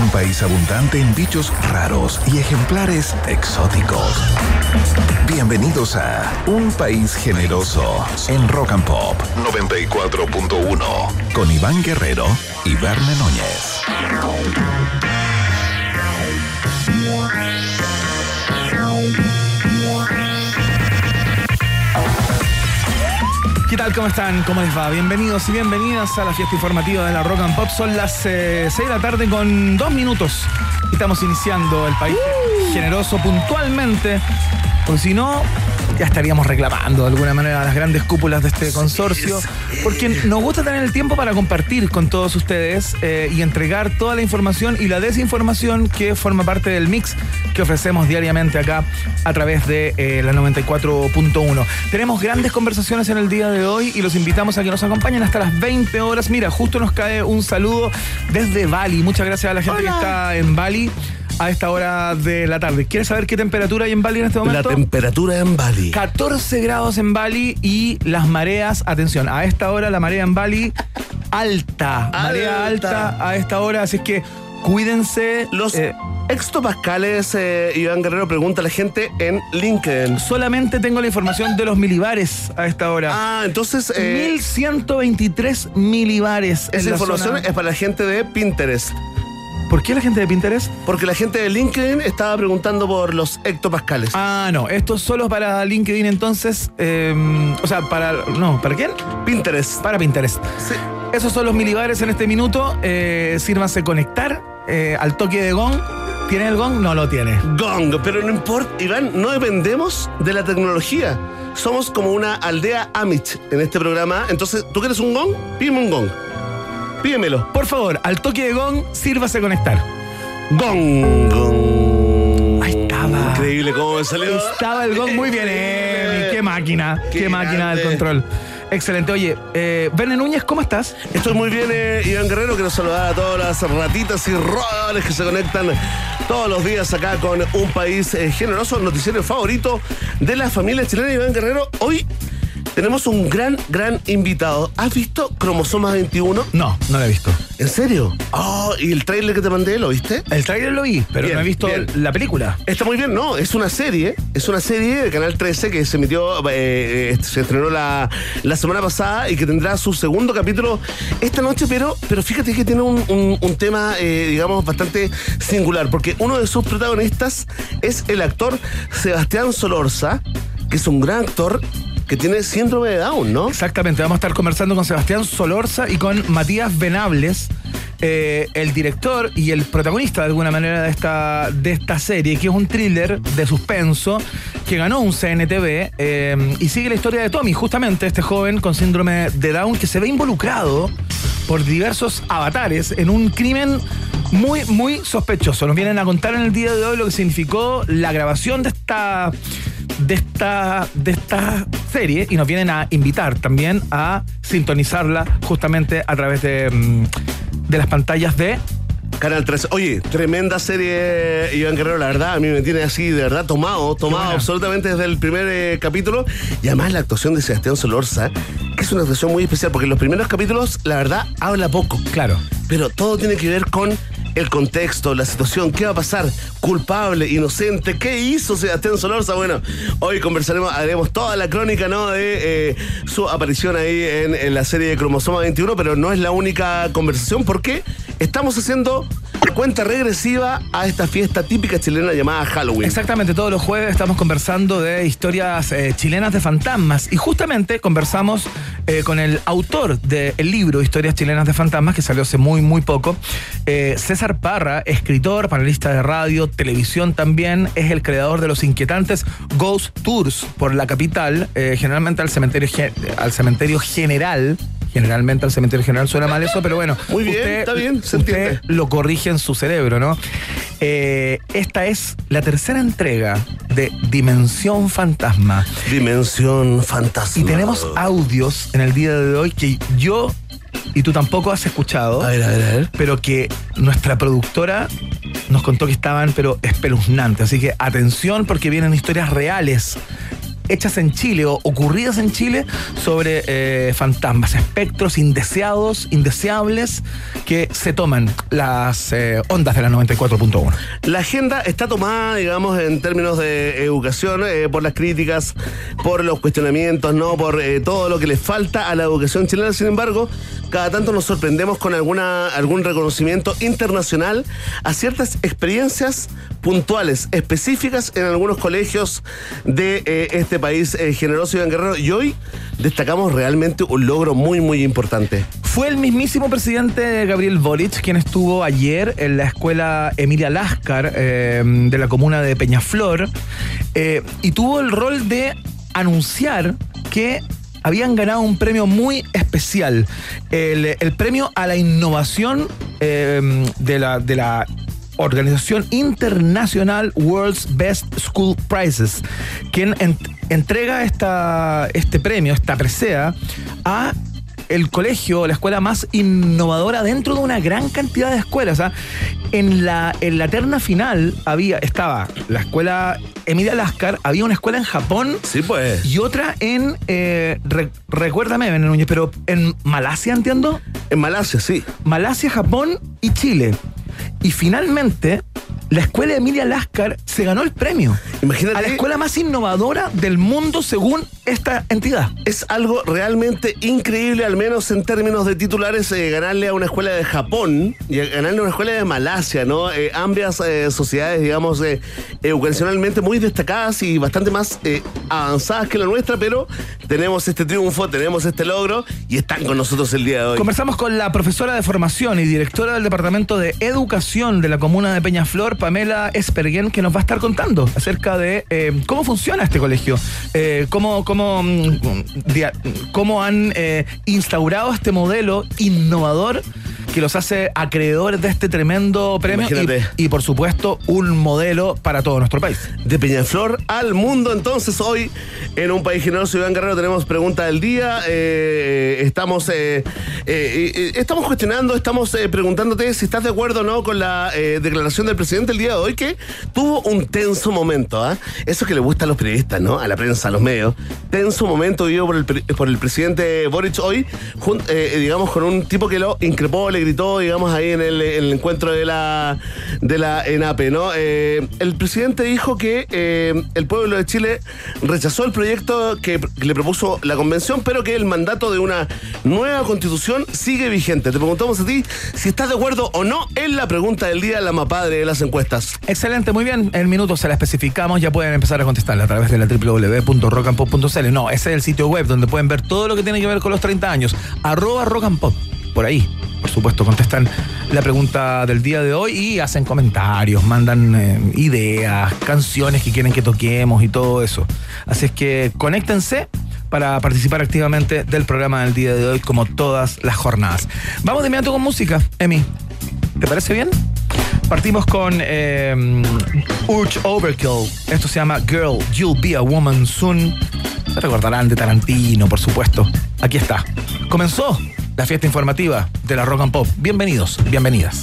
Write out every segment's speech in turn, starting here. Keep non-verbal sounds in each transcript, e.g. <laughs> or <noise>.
Un país abundante en bichos raros y ejemplares exóticos. Bienvenidos a Un País Generoso en Rock and Pop 94.1 con Iván Guerrero y Verne Núñez. ¿Qué tal? ¿Cómo están? ¿Cómo les va? Bienvenidos y bienvenidas a la fiesta informativa de la Rock and Pop. Son las 6 de la tarde con dos minutos. Estamos iniciando el país generoso puntualmente. Porque si no, ya estaríamos reclamando de alguna manera a las grandes cúpulas de este consorcio, porque nos gusta tener el tiempo para compartir con todos ustedes eh, y entregar toda la información y la desinformación que forma parte del mix que ofrecemos diariamente acá a través de eh, la 94.1. Tenemos grandes conversaciones en el día de hoy y los invitamos a que nos acompañen hasta las 20 horas. Mira, justo nos cae un saludo desde Bali. Muchas gracias a la gente que está en Bali a esta hora de la tarde. ¿Quieres saber qué temperatura hay en Bali en este momento? La temperatura en Bali. 14 grados en Bali y las mareas, atención, a esta hora la marea en Bali alta, marea alta a esta hora, así es que cuídense. Los eh, hectopascales, eh, Iván Guerrero pregunta a la gente en LinkedIn. solamente tengo la información de los milibares a esta hora. Ah, entonces eh, 1123 milibares. esa la información zona. es para la gente de Pinterest. ¿Por qué la gente de Pinterest? Porque la gente de LinkedIn estaba preguntando por los hectopascales. Ah, no, esto solo para LinkedIn entonces. eh, o sea, para. No, ¿para quién? Pinterest. Para Pinterest. Sí. Esos son los milibares en este minuto. Eh, sírvanse conectar eh, al toque de gong. ¿Tiene el gong? No lo tiene. Gong, pero no importa, Iván, no dependemos de la tecnología. Somos como una aldea Amish en este programa. Entonces, ¿tú quieres un gong? Pídeme un gong. Pídemelo. Por favor, al toque de gong, sírvase conectar. Gong, gong. Ahí estaba. Increíble cómo me salió. Estaba el gong muy bien, Emi. Qué máquina, qué, Qué máquina del control. Excelente. Oye, eh, Verne Núñez, ¿cómo estás? Estoy muy bien, eh, Iván Guerrero. Quiero saludar a todas las ratitas y roedores que se conectan todos los días acá con un país eh, generoso, el noticiero favorito de la familia chilena. Iván Guerrero, hoy tenemos un gran, gran invitado. ¿Has visto Cromosoma 21? No, no lo he visto. ¿En serio? Oh, ¿y el tráiler que te mandé, lo viste? El trailer lo vi, pero Bien, no he visto bien. la película. Está muy bien, no, es una serie, es una serie de Canal 13 que se emitió, eh, eh, se estrenó la, la semana pasada y que tendrá su segundo capítulo esta noche, pero, pero fíjate que tiene un, un- un tema, eh, digamos, bastante singular, porque uno de sus protagonistas es el actor Sebastián Solorza, que es un gran actor que tiene síndrome de Down, ¿no? Exactamente, vamos a estar conversando con Sebastián Solorza y con Matías Venables, eh, el director y el protagonista de alguna manera de esta, de esta serie, que es un thriller de suspenso que ganó un CNTV eh, y sigue la historia de Tommy, justamente este joven con síndrome de Down que se ve involucrado por diversos avatares en un crimen muy, muy sospechoso. Nos vienen a contar en el día de hoy lo que significó la grabación de esta de esta, de esta serie y nos vienen a invitar también a sintonizarla justamente a través de, mm, de las pantallas de Canal 13. Oye, tremenda serie, Iván Guerrero, la verdad, a mí me tiene así, de verdad, tomado, tomado absolutamente desde el primer eh, capítulo. Y además la actuación de Sebastián Solorza, que es una actuación muy especial, porque en los primeros capítulos, la verdad, habla poco. Claro. Pero todo tiene que ver con el contexto, la situación, qué va a pasar, culpable, inocente, qué hizo Sebastián Solorza. Bueno, hoy conversaremos, haremos toda la crónica, ¿no? De eh, su aparición ahí en, la serie de Cromosoma 21, pero no es la única conversación porque estamos haciendo cuenta regresiva a esta fiesta típica chilena llamada Halloween. Exactamente, todos los jueves estamos conversando de historias eh, chilenas de fantasmas y justamente conversamos eh, con el autor del libro Historias chilenas de fantasmas que salió hace muy, muy poco. Eh, César Parra, escritor, panelista de radio, televisión también, es el creador de los inquietantes Ghost Tours por la capital, eh, generalmente al cementerio, al cementerio general. Generalmente al cementerio general suena mal eso, pero bueno. Muy bien, está bien, se usted entiende. lo corrige en su cerebro, ¿no? Eh, esta es la tercera entrega de Dimensión Fantasma. Dimensión fantasma. Y tenemos audios en el día de hoy que yo y tú tampoco has escuchado, A ver, a ver, a ver. pero que nuestra productora nos contó que estaban, pero espeluznantes. Así que atención porque vienen historias reales hechas en Chile o ocurridas en Chile sobre eh, fantasmas, espectros indeseados, indeseables que se toman las eh, ondas de la 94.1. La agenda está tomada, digamos, en términos de educación, eh, por las críticas, por los cuestionamientos, ¿no? Por todo lo que le falta a la educación chilena. Sin embargo, cada tanto nos sorprendemos con alguna, algún reconocimiento internacional a ciertas experiencias puntuales, específicas en algunos colegios de este país generoso y guerrero. Y hoy destacamos realmente un logro muy, muy importante. Fue el mismísimo presidente Gabriel Boric quien estuvo ayer en la escuela Emilia Láscar de la comuna de Peñaflor y tuvo el rol de anunciar que habían ganado un premio muy especial, el, premio a la innovación de, la, de la organización internacional World's Best School Prizes, quien entrega esta, este premio, esta presea, a el colegio, la escuela más innovadora dentro de una gran cantidad de escuelas. En, la, en la terna final había, estaba la escuela Emilia Lascar, había una escuela en Japón sí, pues. y otra en, eh, recuérdame, Núñez, pero en Malasia, entiendo. En Malasia, sí. Malasia, Japón y Chile. Y finalmente, la escuela Emilia Lascar se ganó el premio. Imagínate. A la escuela más innovadora del mundo según esta entidad. Es algo realmente increíble, al menos en términos de titulares, eh, ganarle a una escuela de Japón y ganarle a una escuela de Malasia, ¿no? Eh, ambas eh, sociedades, digamos, educacionalmente muy destacadas y bastante más avanzadas que la nuestra, pero tenemos este triunfo, tenemos este logro y están con nosotros el día de hoy. Conversamos con la profesora de formación y directora del Departamento de Educación de la comuna de Peñaflor, Pamela Esperguen, que nos va a estar contando acerca de cómo funciona este colegio, cómo cómo, mm, cómo han eh, instaurado este modelo innovador que los hace acreedores de este tremendo premio y, por supuesto un modelo para todo nuestro país. De Peñaflor al mundo, entonces hoy en un país generoso, Iván Guerrero, tenemos pregunta del día. Eh, estamos, eh, estamos cuestionando, estamos preguntándote si estás de acuerdo o no con la declaración del presidente el día de hoy, que tuvo un tenso momento. ¿ah? Eso que le gusta a los periodistas, ¿no? A la prensa, a los medios tenso momento vivido por el, por el presidente Boric hoy, eh, digamos, con un tipo que lo increpó, le gritó, digamos, ahí en el, encuentro de la, de la ENAPE, ¿no? Eh, el presidente dijo que eh, el pueblo de Chile rechazó el proyecto que, le propuso la convención, pero que el mandato de una nueva constitución sigue vigente. Te preguntamos a ti si estás de acuerdo o no en la pregunta del día, la mapadre de las encuestas. Excelente, muy bien. En minutos se la especificamos, ya pueden empezar a contestarla a través de la www.rockandpop.com no, ese es el sitio web donde pueden ver todo lo que tiene que ver con los 30 años. Arroba. Por ahí, por supuesto, contestan la pregunta del día de hoy y hacen comentarios, mandan eh, ideas, canciones que quieren que toquemos y todo eso. Así es que conéctense para participar activamente del programa del día de hoy, como todas las jornadas. Vamos de inmediato con música, Emi. ¿Te parece bien? Partimos con eh, Urge Overkill. Esto se llama Girl, You'll Be a Woman Soon. Se recordarán de Tarantino, por supuesto. Aquí está. Comenzó la fiesta informativa de la Rock and Pop. Bienvenidos, bienvenidas.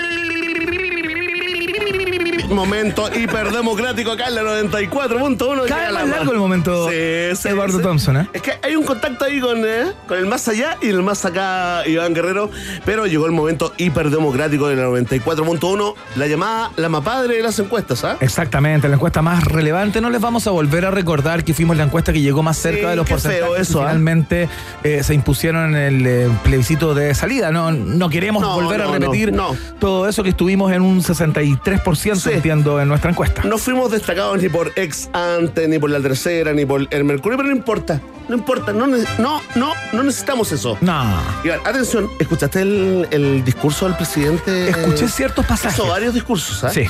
momento hiperdemocrático acá en la 94.1. Cada más largo el momento sí, Eduardo Thompson, ¿eh? Es que hay un contacto ahí con, ¿eh? con el más allá y el más acá, Iván Guerrero. Pero llegó el momento hiperdemocrático de la 94.1, la llamada La Mapadre de las encuestas, ¿ah? Exactamente, la encuesta más relevante. No les vamos a volver a recordar que fuimos la encuesta que llegó más cerca de los porcentajes eso, ¿ah? finalmente eh, se impusieron en el eh, plebiscito de salida. No, no queremos volver a repetir todo eso que estuvimos en un 63% metiendo en nuestra encuesta. No fuimos destacados ni por ex ante, ni por la tercera, ni por el Mercurio, pero no importa. No importa, no, no, no, no necesitamos eso. No. Iván, atención, ¿escuchaste el, el discurso del presidente? Escuché ciertos pasajes. Hizo varios discursos, ¿ah? Sí.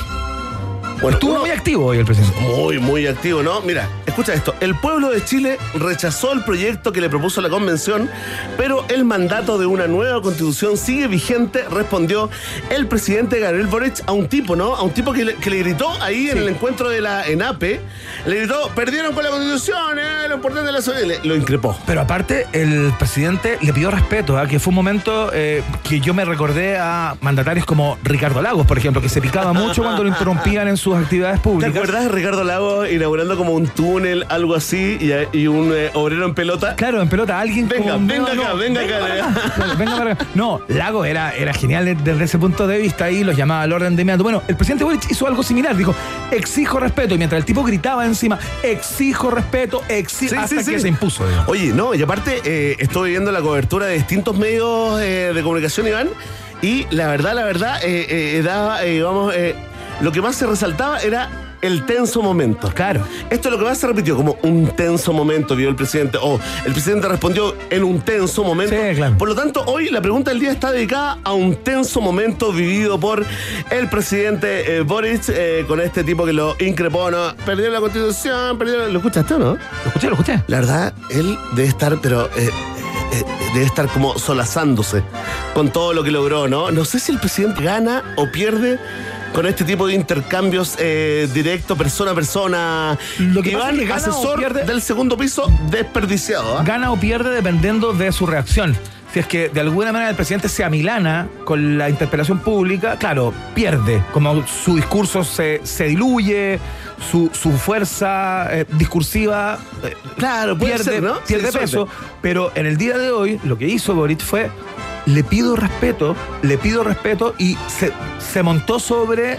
Bueno, Estuvo uno- muy activo hoy el presidente. Muy, muy activo, ¿no? Mira, escucha esto. El pueblo de Chile rechazó el proyecto que le propuso la convención, pero el mandato de una nueva constitución sigue vigente, respondió el presidente Gabriel Boric a un tipo, ¿no? A un tipo que le, que le gritó ahí en el encuentro de la ENAPE, le gritó, perdieron con la constitución, ¿eh? Lo importante de la. Le- Lo increpó. Pero aparte, el presidente le pidió respeto, ¿ah? que fue un momento eh, que yo me recordé a mandatarios como Ricardo Lagos, por ejemplo, que se picaba mucho cuando lo interrumpían en sus actividades ¿Te públicas. acuerdas de Ricardo Lago inaugurando como un túnel, algo así, y, y un eh, obrero en pelota? Claro, en pelota, alguien Venga, venga medio- acá, venga acá, para Claro, venga para acá. No, Lago era, era genial desde ese punto de vista y los llamaba al orden de inmediato. Bueno, el presidente Boric hizo algo similar, dijo, exijo respeto, y mientras el tipo gritaba encima, exijo respeto, exijo, Sí, hasta sí, que sí. se impuso. digamos. Oye, no, y aparte eh, estoy viendo la cobertura de distintos medios eh, de comunicación, Iván, y la verdad, la verdad, eh, eh, daba, eh, vamos, eh, lo que más se resaltaba era el tenso momento. Claro. Esto es lo que más se repitió, como un tenso momento, vio el presidente, o el presidente respondió en un tenso momento. Sí, claro. Por lo tanto, hoy la pregunta del día está dedicada a un tenso momento vivido por el presidente eh, Boric, eh, con este tipo que lo increpó, ¿no? Perdió la constitución, perdió... ¿Lo escuchaste o no? ¿Lo escuché? ¿Lo escuché? La verdad, él debe estar, pero eh, eh, debe estar como solazándose con todo lo que logró, ¿no? No sé si el presidente gana o pierde con este tipo de intercambios eh, directo, persona a persona. Lo que Iván, es que asesor pierde- del segundo piso, desperdiciado. ¿ah? gana o pierde dependiendo de su reacción. Si es que de alguna manera el presidente se amilana con la interpelación pública, claro, pierde. Como su discurso se, se diluye, su, su fuerza eh, discursiva eh, Claro, pierde, ser, ¿no? pierde Sí, peso. Pero en el día de hoy, lo que hizo Boric fue. Le pido respeto, le pido respeto y se, se montó sobre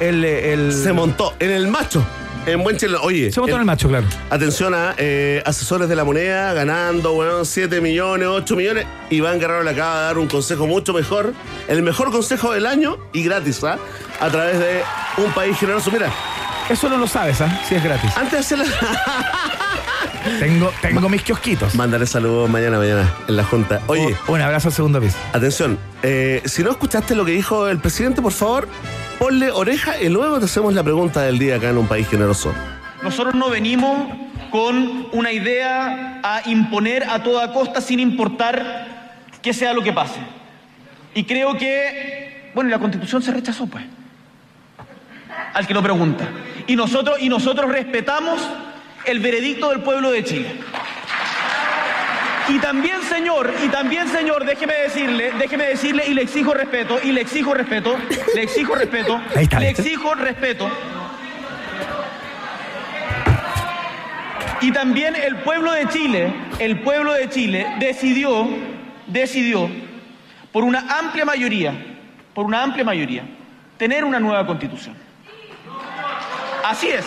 el. el- Se montó en el macho. En buen chileno. Oye, se el- en el macho, claro. Atención a eh, asesores de la moneda ganando, bueno, 7 millones, 8 millones. Iván Guerrero le acaba de dar un consejo mucho mejor, el mejor consejo del año y gratis, ¿ah? A través de un país generoso. Mira, Eso no lo sabes, ¿ah? Si es gratis. antes de hacer la... <laughs> Tengo, tengo mis kiosquitos. Mandaré saludos mañana, mañana, en la Junta. Oye, Un abrazo al segundo piso. atención, eh, si no escuchaste lo que dijo el presidente, por favor, ponle oreja y luego te hacemos la pregunta del día acá en un país generoso. Nosotros no venimos con una idea a imponer a toda costa sin importar que sea lo que pase. Y creo que, bueno, la constitución se rechazó, pues, al que lo pregunta. Y nosotros, y nosotros respetamos el veredicto del pueblo de Chile. Y también, señor, y también, señor, déjeme decirle, déjeme decirle, y le exijo respeto, y le exijo respeto, le exijo respeto, <laughs> Ahí está, le ¿viste? exijo respeto. Y también el pueblo de Chile, el pueblo de Chile decidió, decidió, por una amplia mayoría, por una amplia mayoría, tener una nueva constitución. Así es.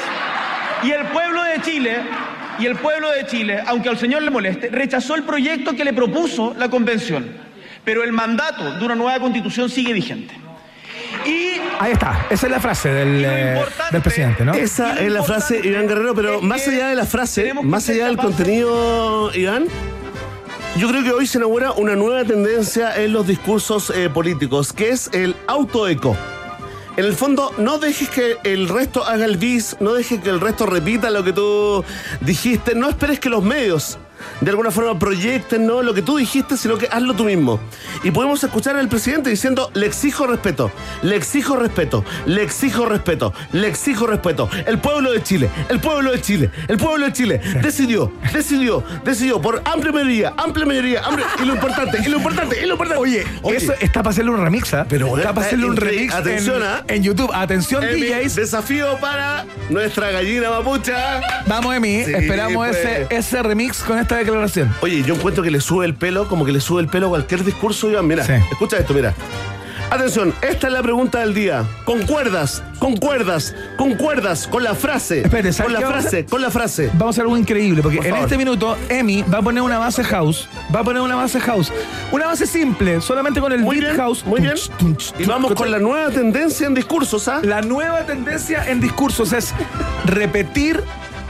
Y el pueblo de Chile, y el pueblo de Chile, aunque al señor le moleste, rechazó el proyecto que le propuso la convención. Pero el mandato de una nueva constitución sigue vigente. Y Ahí está, esa es la frase del, eh, del presidente, ¿no? Esa es la frase, Iván Guerrero, pero más allá de la frase, más allá del contenido, Iván, yo creo que hoy se inaugura una nueva tendencia en los discursos eh, políticos, que es el autoeco. En el fondo, no dejes que el resto haga el bis, no dejes que el resto repita lo que tú dijiste, no esperes que los medios de alguna forma proyecten ¿no? lo que tú dijiste, sino que hazlo tú mismo. Y podemos escuchar al presidente diciendo, le exijo respeto, le exijo respeto, le exijo respeto, le exijo respeto. El pueblo de Chile, el pueblo de Chile, el pueblo de Chile decidió, decidió, decidió por amplia mayoría, amplia mayoría, amplia, y lo importante, y lo importante, y lo importante. Oye, eso está para hacerle un remix, ¿ah? Pero, está para hacerle un remix Atención, en, ¿ah? en YouTube. Atención, Emi, DJs. desafío para nuestra gallina mapucha. Vamos, Emi. Sí, Esperamos pues. ese, ese remix con esta declaración. Oye, yo encuentro que le sube el pelo, como que le sube el pelo a cualquier discurso, Iván. Mira, Sí. escucha esto, mira. Atención, esta es la pregunta del día. ¿Concuerdas? ¿Concuerdas? ¿Concuerdas con la frase? Espere, ¿sabe con la frase, con la frase. Vamos a hacer algo increíble, porque Por en favor. este minuto Emi va a poner una base house. Va a poner una base house. Una base simple, solamente con el Muy beat bien, house. muy bien. Y vamos con la nueva tendencia en discursos, ¿ah? La nueva tendencia en discursos es repetir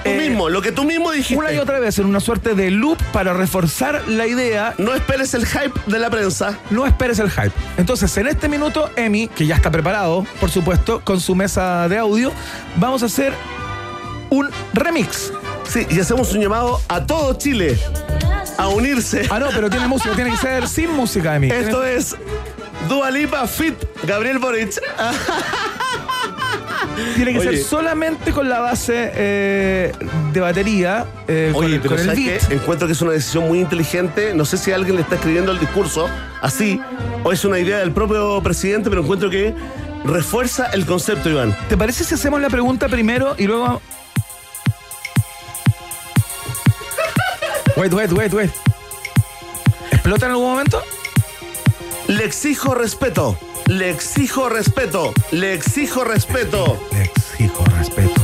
Tú eh, mismo, lo que tú mismo dijiste. una y otra vez en una suerte de loop para reforzar la idea. No esperes el hype de la prensa. No esperes el hype. Entonces, en este minuto, Emi, que ya está preparado, por supuesto, con su mesa de audio, vamos a hacer un remix. Sí, y hacemos un llamado a todo Chile a unirse. Ah, no, pero tiene música, tiene que ser sin música, Emi. Esto es Dua Lipa Fit Gabriel Boric. <laughs> Tiene que Oye. ser solamente con la base eh, de batería, eh, con, Oye, el- pero con el ¿sabes beat. qué? Encuentro que es una decisión muy inteligente. No sé si alguien le está escribiendo el discurso así, o es una idea del propio presidente, pero encuentro que refuerza el concepto, Iván. ¿Te parece si hacemos la pregunta primero y luego. Wait, wait, wait, wait. ¿Explota en algún momento? Le exijo respeto. Le exijo respeto. Le exijo respeto. Le exijo respeto.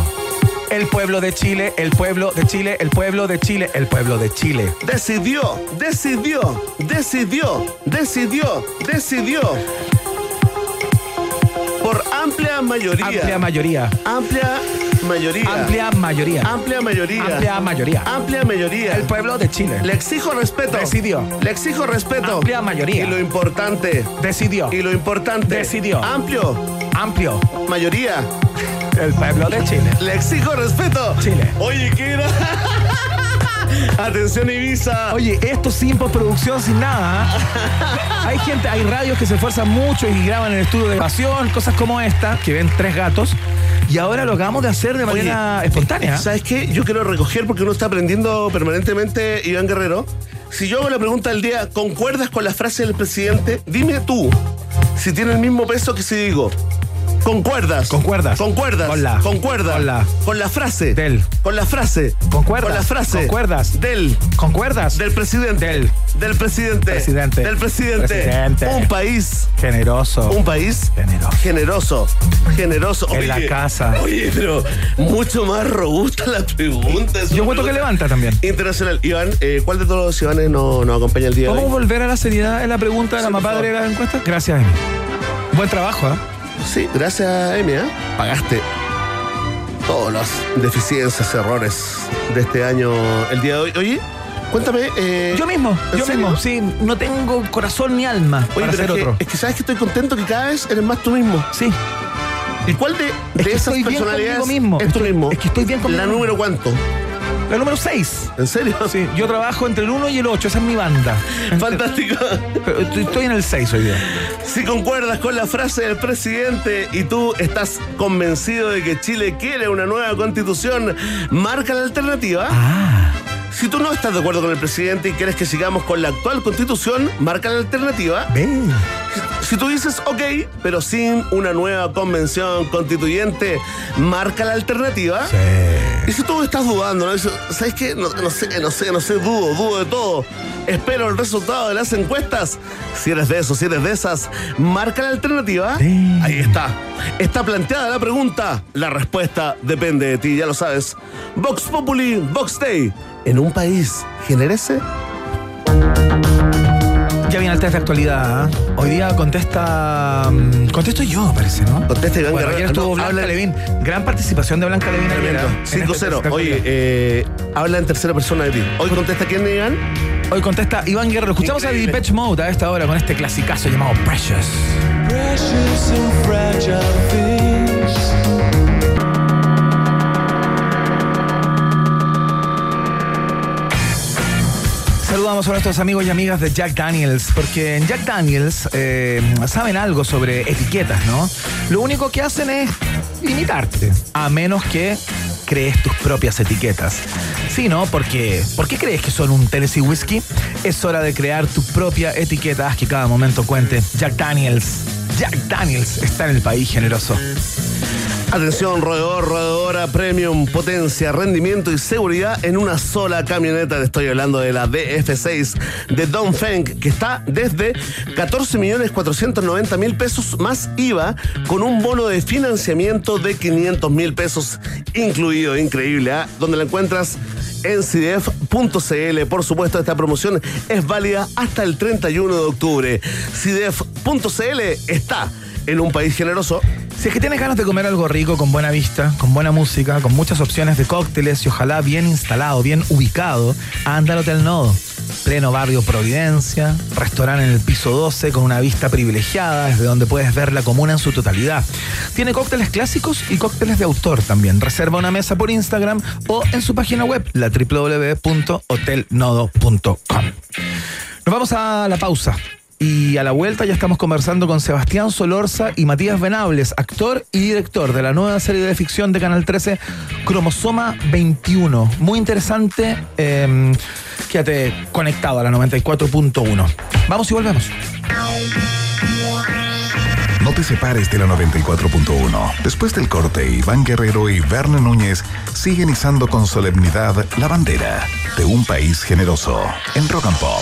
El pueblo de Chile, el pueblo de Chile, el pueblo de Chile, el pueblo de Chile. Decidió, decidió, decidió, decidió, decidió. Por amplia mayoría. Amplia mayoría. Amplia mayoría. Amplia mayoría. Amplia mayoría. Amplia mayoría. Amplia mayoría. El pueblo de Chile. Le exijo respeto. Decidió. Le exijo respeto. Amplia mayoría. Y lo importante. Decidió. Y lo importante. Decidió. Amplio. Amplio. Mayoría. El pueblo de Chile. Le exijo respeto. Chile. Oye, ¿qué era? <laughs> Atención, Ibiza. Oye, esto sin postproducción, sin nada. ¿ah? <laughs> Hay gente, hay radios que se esfuerzan mucho y graban en el estudio de grabación, cosas como esta, que ven tres gatos. Y ahora lo acabamos de hacer de manera espontánea. ¿Sabes qué? Yo quiero recoger porque uno está aprendiendo permanentemente, Iván Guerrero. Si yo hago la pregunta del día, ¿concuerdas con la frase del presidente? Dime tú si tiene el mismo peso que si digo. ¿Concuerdas? Concuerdas. ¿Concuerdas? Con la. ¿Concuerdas? Con la. Con la frase. Del. Con la frase. Concuerdas. Con la frase. Concuerdas. Del. ¿Concuerdas? Del presidente. Del. Del presidente. Presidente. Del presidente. Presidente. Un país. Generoso. Un país Generoso. generoso. Generoso. En la casa. Oye, pero mucho más robusta la pregunta. Es Yo cuento que levanta también. Internacional. Iván, eh, ¿cuál de todos los Ivanes nos nos acompaña el día de ¿Podemos hoy? volver a la seriedad en la pregunta de la Sí, por mapadre de la encuesta? Gracias. Buen trabajo, ¿eh? Sí, gracias, Emi. ¿eh? Pagaste todas las deficiencias, errores de este año, el día de hoy. Oye, cuéntame. eh, Yo mismo, ¿en yo serio? mismo. Sí, no tengo corazón ni alma Oye, para ser es que, otro. es que sabes que estoy contento que cada vez eres más tú mismo. Sí. ¿Y cuál de, de esas personalidades mismo. es tú mismo? es que estoy bien conmigo ¿La número cuánto? La número 6. ¿En serio? Sí, yo trabajo entre el 1 y el 8, esa es mi banda. <laughs> Fantástico. Estoy- en el 6 hoy día. Si concuerdas con la frase del presidente y tú estás convencido de que Chile quiere una nueva constitución, marca la alternativa. Ah. Si tú no estás de acuerdo con el presidente y quieres que sigamos con la actual constitución, marca la alternativa. Ven. Si tú dices ok, pero sin una nueva convención constituyente, marca la alternativa. Y si tú estás dudando, ¿sabes qué? No, no sé, no sé, no sé, dudo, dudo de todo. Espero el resultado de las encuestas. Si eres de esos, si eres de esas, marca la alternativa. Sí. Ahí está. Está planteada la pregunta. La respuesta depende de ti, ya lo sabes. Vox Populi, Vox Day. En un país, genérese. El test de actualidad. ¿ah? Hoy día contesta. mm, Contesto yo, parece, ¿no? Contesta Iván Bueno, Guerrero. ayer estuvo No, Blanca habla- Levín. Gran participación de Blanca Levín ayer. Tremendo. ¿ah? En este 5-0. Oye, eh, habla en tercera persona de ti. Hoy contesta quién, Iván. Hoy contesta Iván Guerrero. Escuchamos Increíble. a Depeche Mode a esta hora con este clasicazo llamado Precious. Precious and fragile Saludamos a nuestros amigos y amigas de Jack Daniels, porque en Jack Daniels eh, saben algo sobre etiquetas, ¿no? Lo único que hacen es limitarte, a menos que crees tus propias etiquetas. Sí, ¿no? Porque, ¿por qué crees que son un Tennessee Whiskey? Es hora de crear tu propia etiqueta, que cada momento cuente. Jack Daniels, Jack Daniels está en el país generoso. Atención, roedor, roedora, premium, potencia, rendimiento y seguridad en una sola camioneta. Te estoy hablando de la DF6 de Dongfeng, que está desde 14 millones 490 mil pesos más IVA, con un bono de financiamiento de 500 mil pesos incluido. Increíble, ¿ah? Donde la encuentras en CIDEF.cl. Por supuesto, esta promoción es válida hasta el 31 de octubre. CIDEF.cl está en un país generoso. Si es que tienes ganas de comer algo rico, con buena vista, con buena música, con muchas opciones de cócteles y ojalá bien instalado, bien ubicado, anda al Hotel Nodo. Pleno barrio Providencia, restaurante en el piso 12 con una vista privilegiada desde donde puedes ver la comuna en su totalidad. Tiene cócteles clásicos y cócteles de autor también. Reserva una mesa por Instagram o en su página web, la www.hotelnodo.com. Nos vamos a la pausa. Y a la vuelta ya estamos conversando con Sebastián Solorza y Matías Venables, actor y director de la nueva serie de ficción de Canal 13, Cromosoma 21. Muy interesante. Eh, quédate conectado a la 94.1. Vamos y volvemos. No te separes de la 94.1. Después del corte, Iván Guerrero y Verne Núñez siguen izando con solemnidad la bandera de un país generoso en Rock and Pop.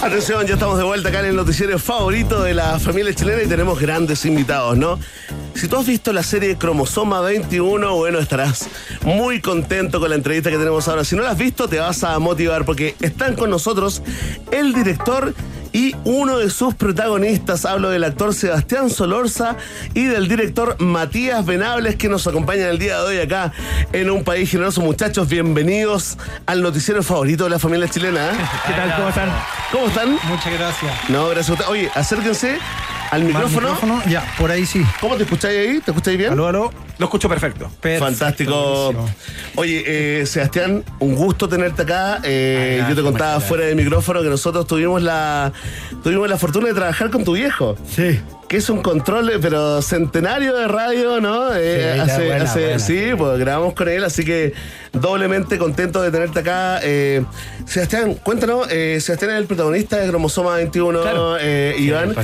Atención, ya estamos de vuelta acá en el noticiero favorito de la familia chilena y tenemos grandes invitados, ¿no? Si tú has visto la serie Cromosoma 21, bueno, estarás muy contento con la entrevista que tenemos ahora. Si no la has visto, te vas a motivar porque están con nosotros el director y uno de sus protagonistas. Hablo del actor Sebastián Solorza y del director Matías Venables que nos acompañan el día de hoy acá en un país generoso. Muchachos, bienvenidos al noticiero favorito de la familia chilena. ¿eh? ¿Qué tal? ¿Cómo están? ¿Cómo están? Muchas gracias. No, gracias a ustedes. Oye, acérquense al micrófono. micrófono? Ya, por ahí sí. ¿Cómo te escucháis ahí? ¿Te escucháis bien? Aló, aló. Lo escucho perfecto. Perfecto, Fantástico. buenísimo. Oye, eh, Sebastián, un gusto tenerte acá. Eh, Ay, yo te contaba fuera del micrófono que nosotros tuvimos la tuvimos la fortuna de trabajar con tu viejo. Sí. Que es un control, eh, pero centenario de radio, ¿no? Eh, Sí, hace, buena, hace- buena. sí, pues grabamos con él, así que doblemente contento de tenerte acá. Eh, Sebastián, cuéntanos, eh, Sebastián es el protagonista de Cromosoma 21, Claro. eh, Iván.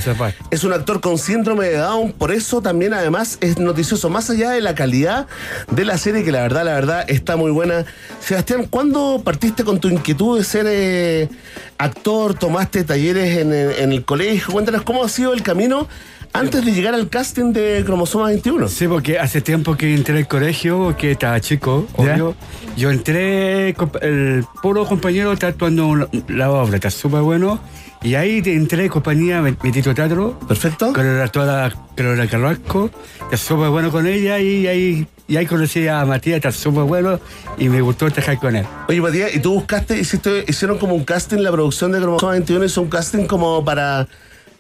Es un actor con síndrome de Down, por eso también además es noticioso, más allá de la calidad de la serie, que la verdad, la verdad está muy buena. Sebastián, ¿cuándo partiste con tu inquietud de ser eh, actor? ¿Tomaste talleres en, el- en el colegio? Cuéntanos cómo ha sido el camino antes de llegar al casting de Cromosoma 21. Sí, porque hace tiempo que entré al colegio, que estaba chico, ¿Ya? obvio. Yo entré, el puro compañero está actuando la- obra, está súper bueno. Y ahí entré compañía Metito Teatro, ¿Perfecto? con la toda Carolina Carrasco, está súper bueno con ella y ahí, y ahí conocí a Matías, está súper bueno y me gustó trabajar con él. Oye, Matías, ¿y tú buscaste, hiciste, hicieron como un casting, la producción de Cromosoma 21 hizo un casting como para,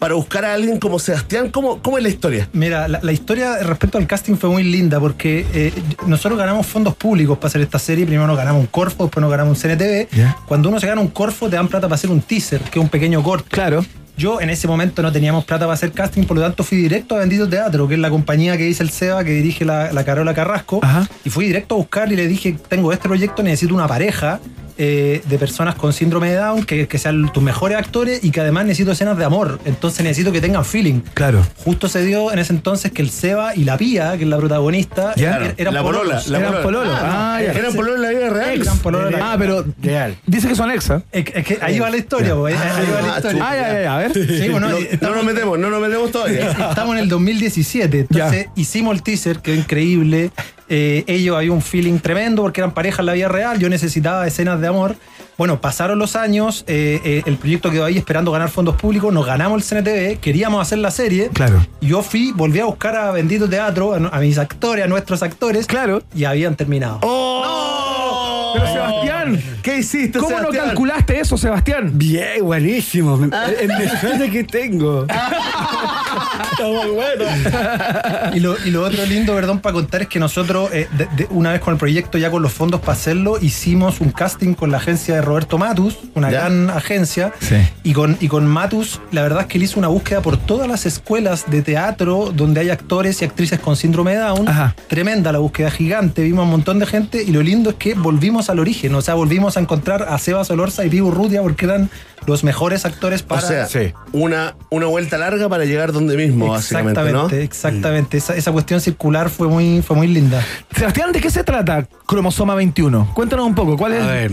para buscar a alguien como Sebastián? ¿Cómo, cómo es la historia? Mira, la, la historia respecto al casting fue muy linda porque eh, nosotros ganamos fondos públicos para hacer esta serie. Primero nos ganamos un Corfo, después nos ganamos un CNTV. Cuando uno se gana un Corfo, te dan plata para hacer un teaser, que es un pequeño corto. Claro. Yo en ese momento no teníamos plata para hacer casting, por lo tanto fui directo a Bendito Teatro, que es la compañía que dice el SEBA, que dirige la, la Carola Carrasco. Ajá. Y fui directo a buscar y le dije, tengo este proyecto, necesito una pareja eh, de personas con síndrome de Down, que, que sean tus mejores actores y que además necesito escenas de amor. Entonces necesito que tengan feeling. Claro. Justo se dio en ese entonces que el Seba y la Pía, que es la protagonista, Ya. er- eran la polola. pololos. La Eran polola. pololos. Ah, Ah, ya. ¿Eran pololos en la vida real? Eran pololos en la- Ah, pero Real. dice que son exa. Es, que- es que ahí va la historia, pues, ahí, ahí va la Ah, historia. Ah, ya, ya, a ver. Sí, bueno, No, nos metemos, no nos metemos todavía. <laughs> Estamos en el 2017, entonces hicimos el teaser, quedó increíble. Eh, ellos había un feeling tremendo porque eran pareja en la vida real. Yo necesitaba escenas de amor. Bueno, pasaron los años, eh, eh, el proyecto quedó ahí esperando ganar fondos públicos. Nos ganamos el CNTV, queríamos hacer la serie. Claro. Yo fui, volví a buscar a Bendito Teatro, a, a mis actores, a nuestros actores. Claro. Y habían terminado. ¡Oh! Sebastián. ¿Qué hiciste, ¿Cómo no Sebastián? calculaste eso, Sebastián? Bien, buenísimo. El mejor que tengo. <laughs> Está muy bueno. <laughs> Y lo, y lo otro lindo, perdón, para contar es que nosotros, eh, de- de- una vez con el proyecto, ya con los fondos para hacerlo, hicimos un casting con la agencia de Roberto Matus, una ¿Ya? gran agencia. Sí. Y con, y con Matus, la verdad es que él hizo una búsqueda por todas las escuelas de teatro donde hay actores y actrices con síndrome de Down. Ajá. Tremenda la búsqueda gigante, vimos a un montón de gente y lo lindo es que volvimos al origen, o sea, volvimos a encontrar a Sebas Olorza y Pibu Rutia porque eran los mejores actores O para... sea, Sí. una, una vuelta larga para llegar donde mismo, básicamente, Exactamente, ¿no? exactamente. Esa, esa cuestión circular fue muy, fue muy linda. Sebastián, ¿de qué se trata Cromosoma 21? Cuéntanos un poco, ¿cuál A es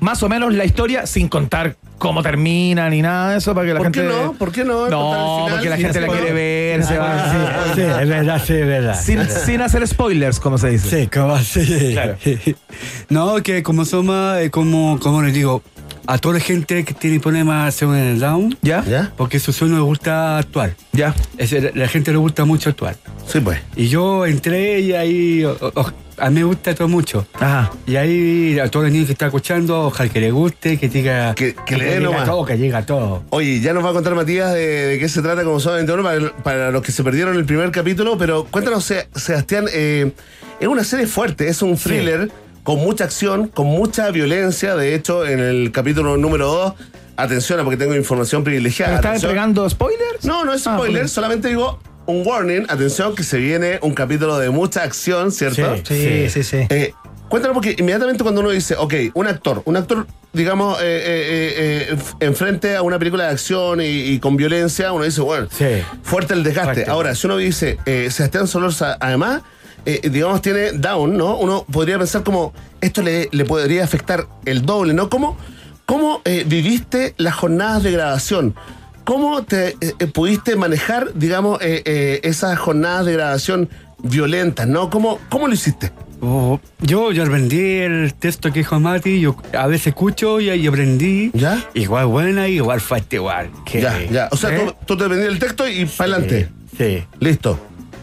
más o menos la historia sin contar cómo termina ni nada de eso para que la ¿Por gente qué no? ¿Por qué no? No, final, porque la gente la quiere ver, se va. Sí, sí, es verdad, sí, es verdad. Sin, sin hacer spoilers, como se dice. Sí, como. Claro. <laughs> No, que como somos, eh, como, como les digo, a toda la gente que tiene problemas en el down, ¿Ya? ¿Ya? porque su sueño le gusta actuar. ¿Ya? Es, la gente le gusta mucho actuar. Sí, pues. Y yo entré y ahí, o- o- a mí me gusta todo mucho. Ajá. Y ahí a todos los niños que están escuchando, ojalá que les guste, que diga Que- que le dé llega nomás. todo, que llega todo. Oye, ya nos va a contar Matías de, de qué se trata como son 21 para, para los que se perdieron el primer capítulo, pero cuéntanos, Se- Sebastián, eh, es una serie fuerte, es un thriller con mucha acción, con mucha violencia. De hecho, en el capítulo número 2, atención, porque tengo información privilegiada. ¿Me estás entregando spoilers? No, no es Ah, spoiler, solamente digo un warning. Atención, que se viene un capítulo de mucha acción, ¿cierto? Sí. Sí, sí, sí. Eh, cuéntanos, porque inmediatamente cuando uno dice, ok, un actor, un actor, digamos, eh, eh, enfrente a una película de acción y, y con violencia, uno dice, bueno, Sí. fuerte el desgaste. Fuerte. Ahora, si uno dice, eh, Sebastián Solorza, además, eh, digamos, tiene down, ¿no? Uno podría pensar como, esto le, le podría afectar el doble, ¿no? ¿Cómo, cómo eh, viviste las jornadas de grabación? ¿Cómo te eh, pudiste manejar, digamos, esas jornadas de grabación violentas, ¿no? ¿Cómo, cómo lo hiciste? Oh, yo, yo aprendí el texto que dijo Mati, yo a veces escucho y, y aprendí. ¿Ya? Igual buena, igual fuerte, igual. Que- Ya, ya. O sea, tú, tú te vendías el texto y para adelante. Sí, Listo.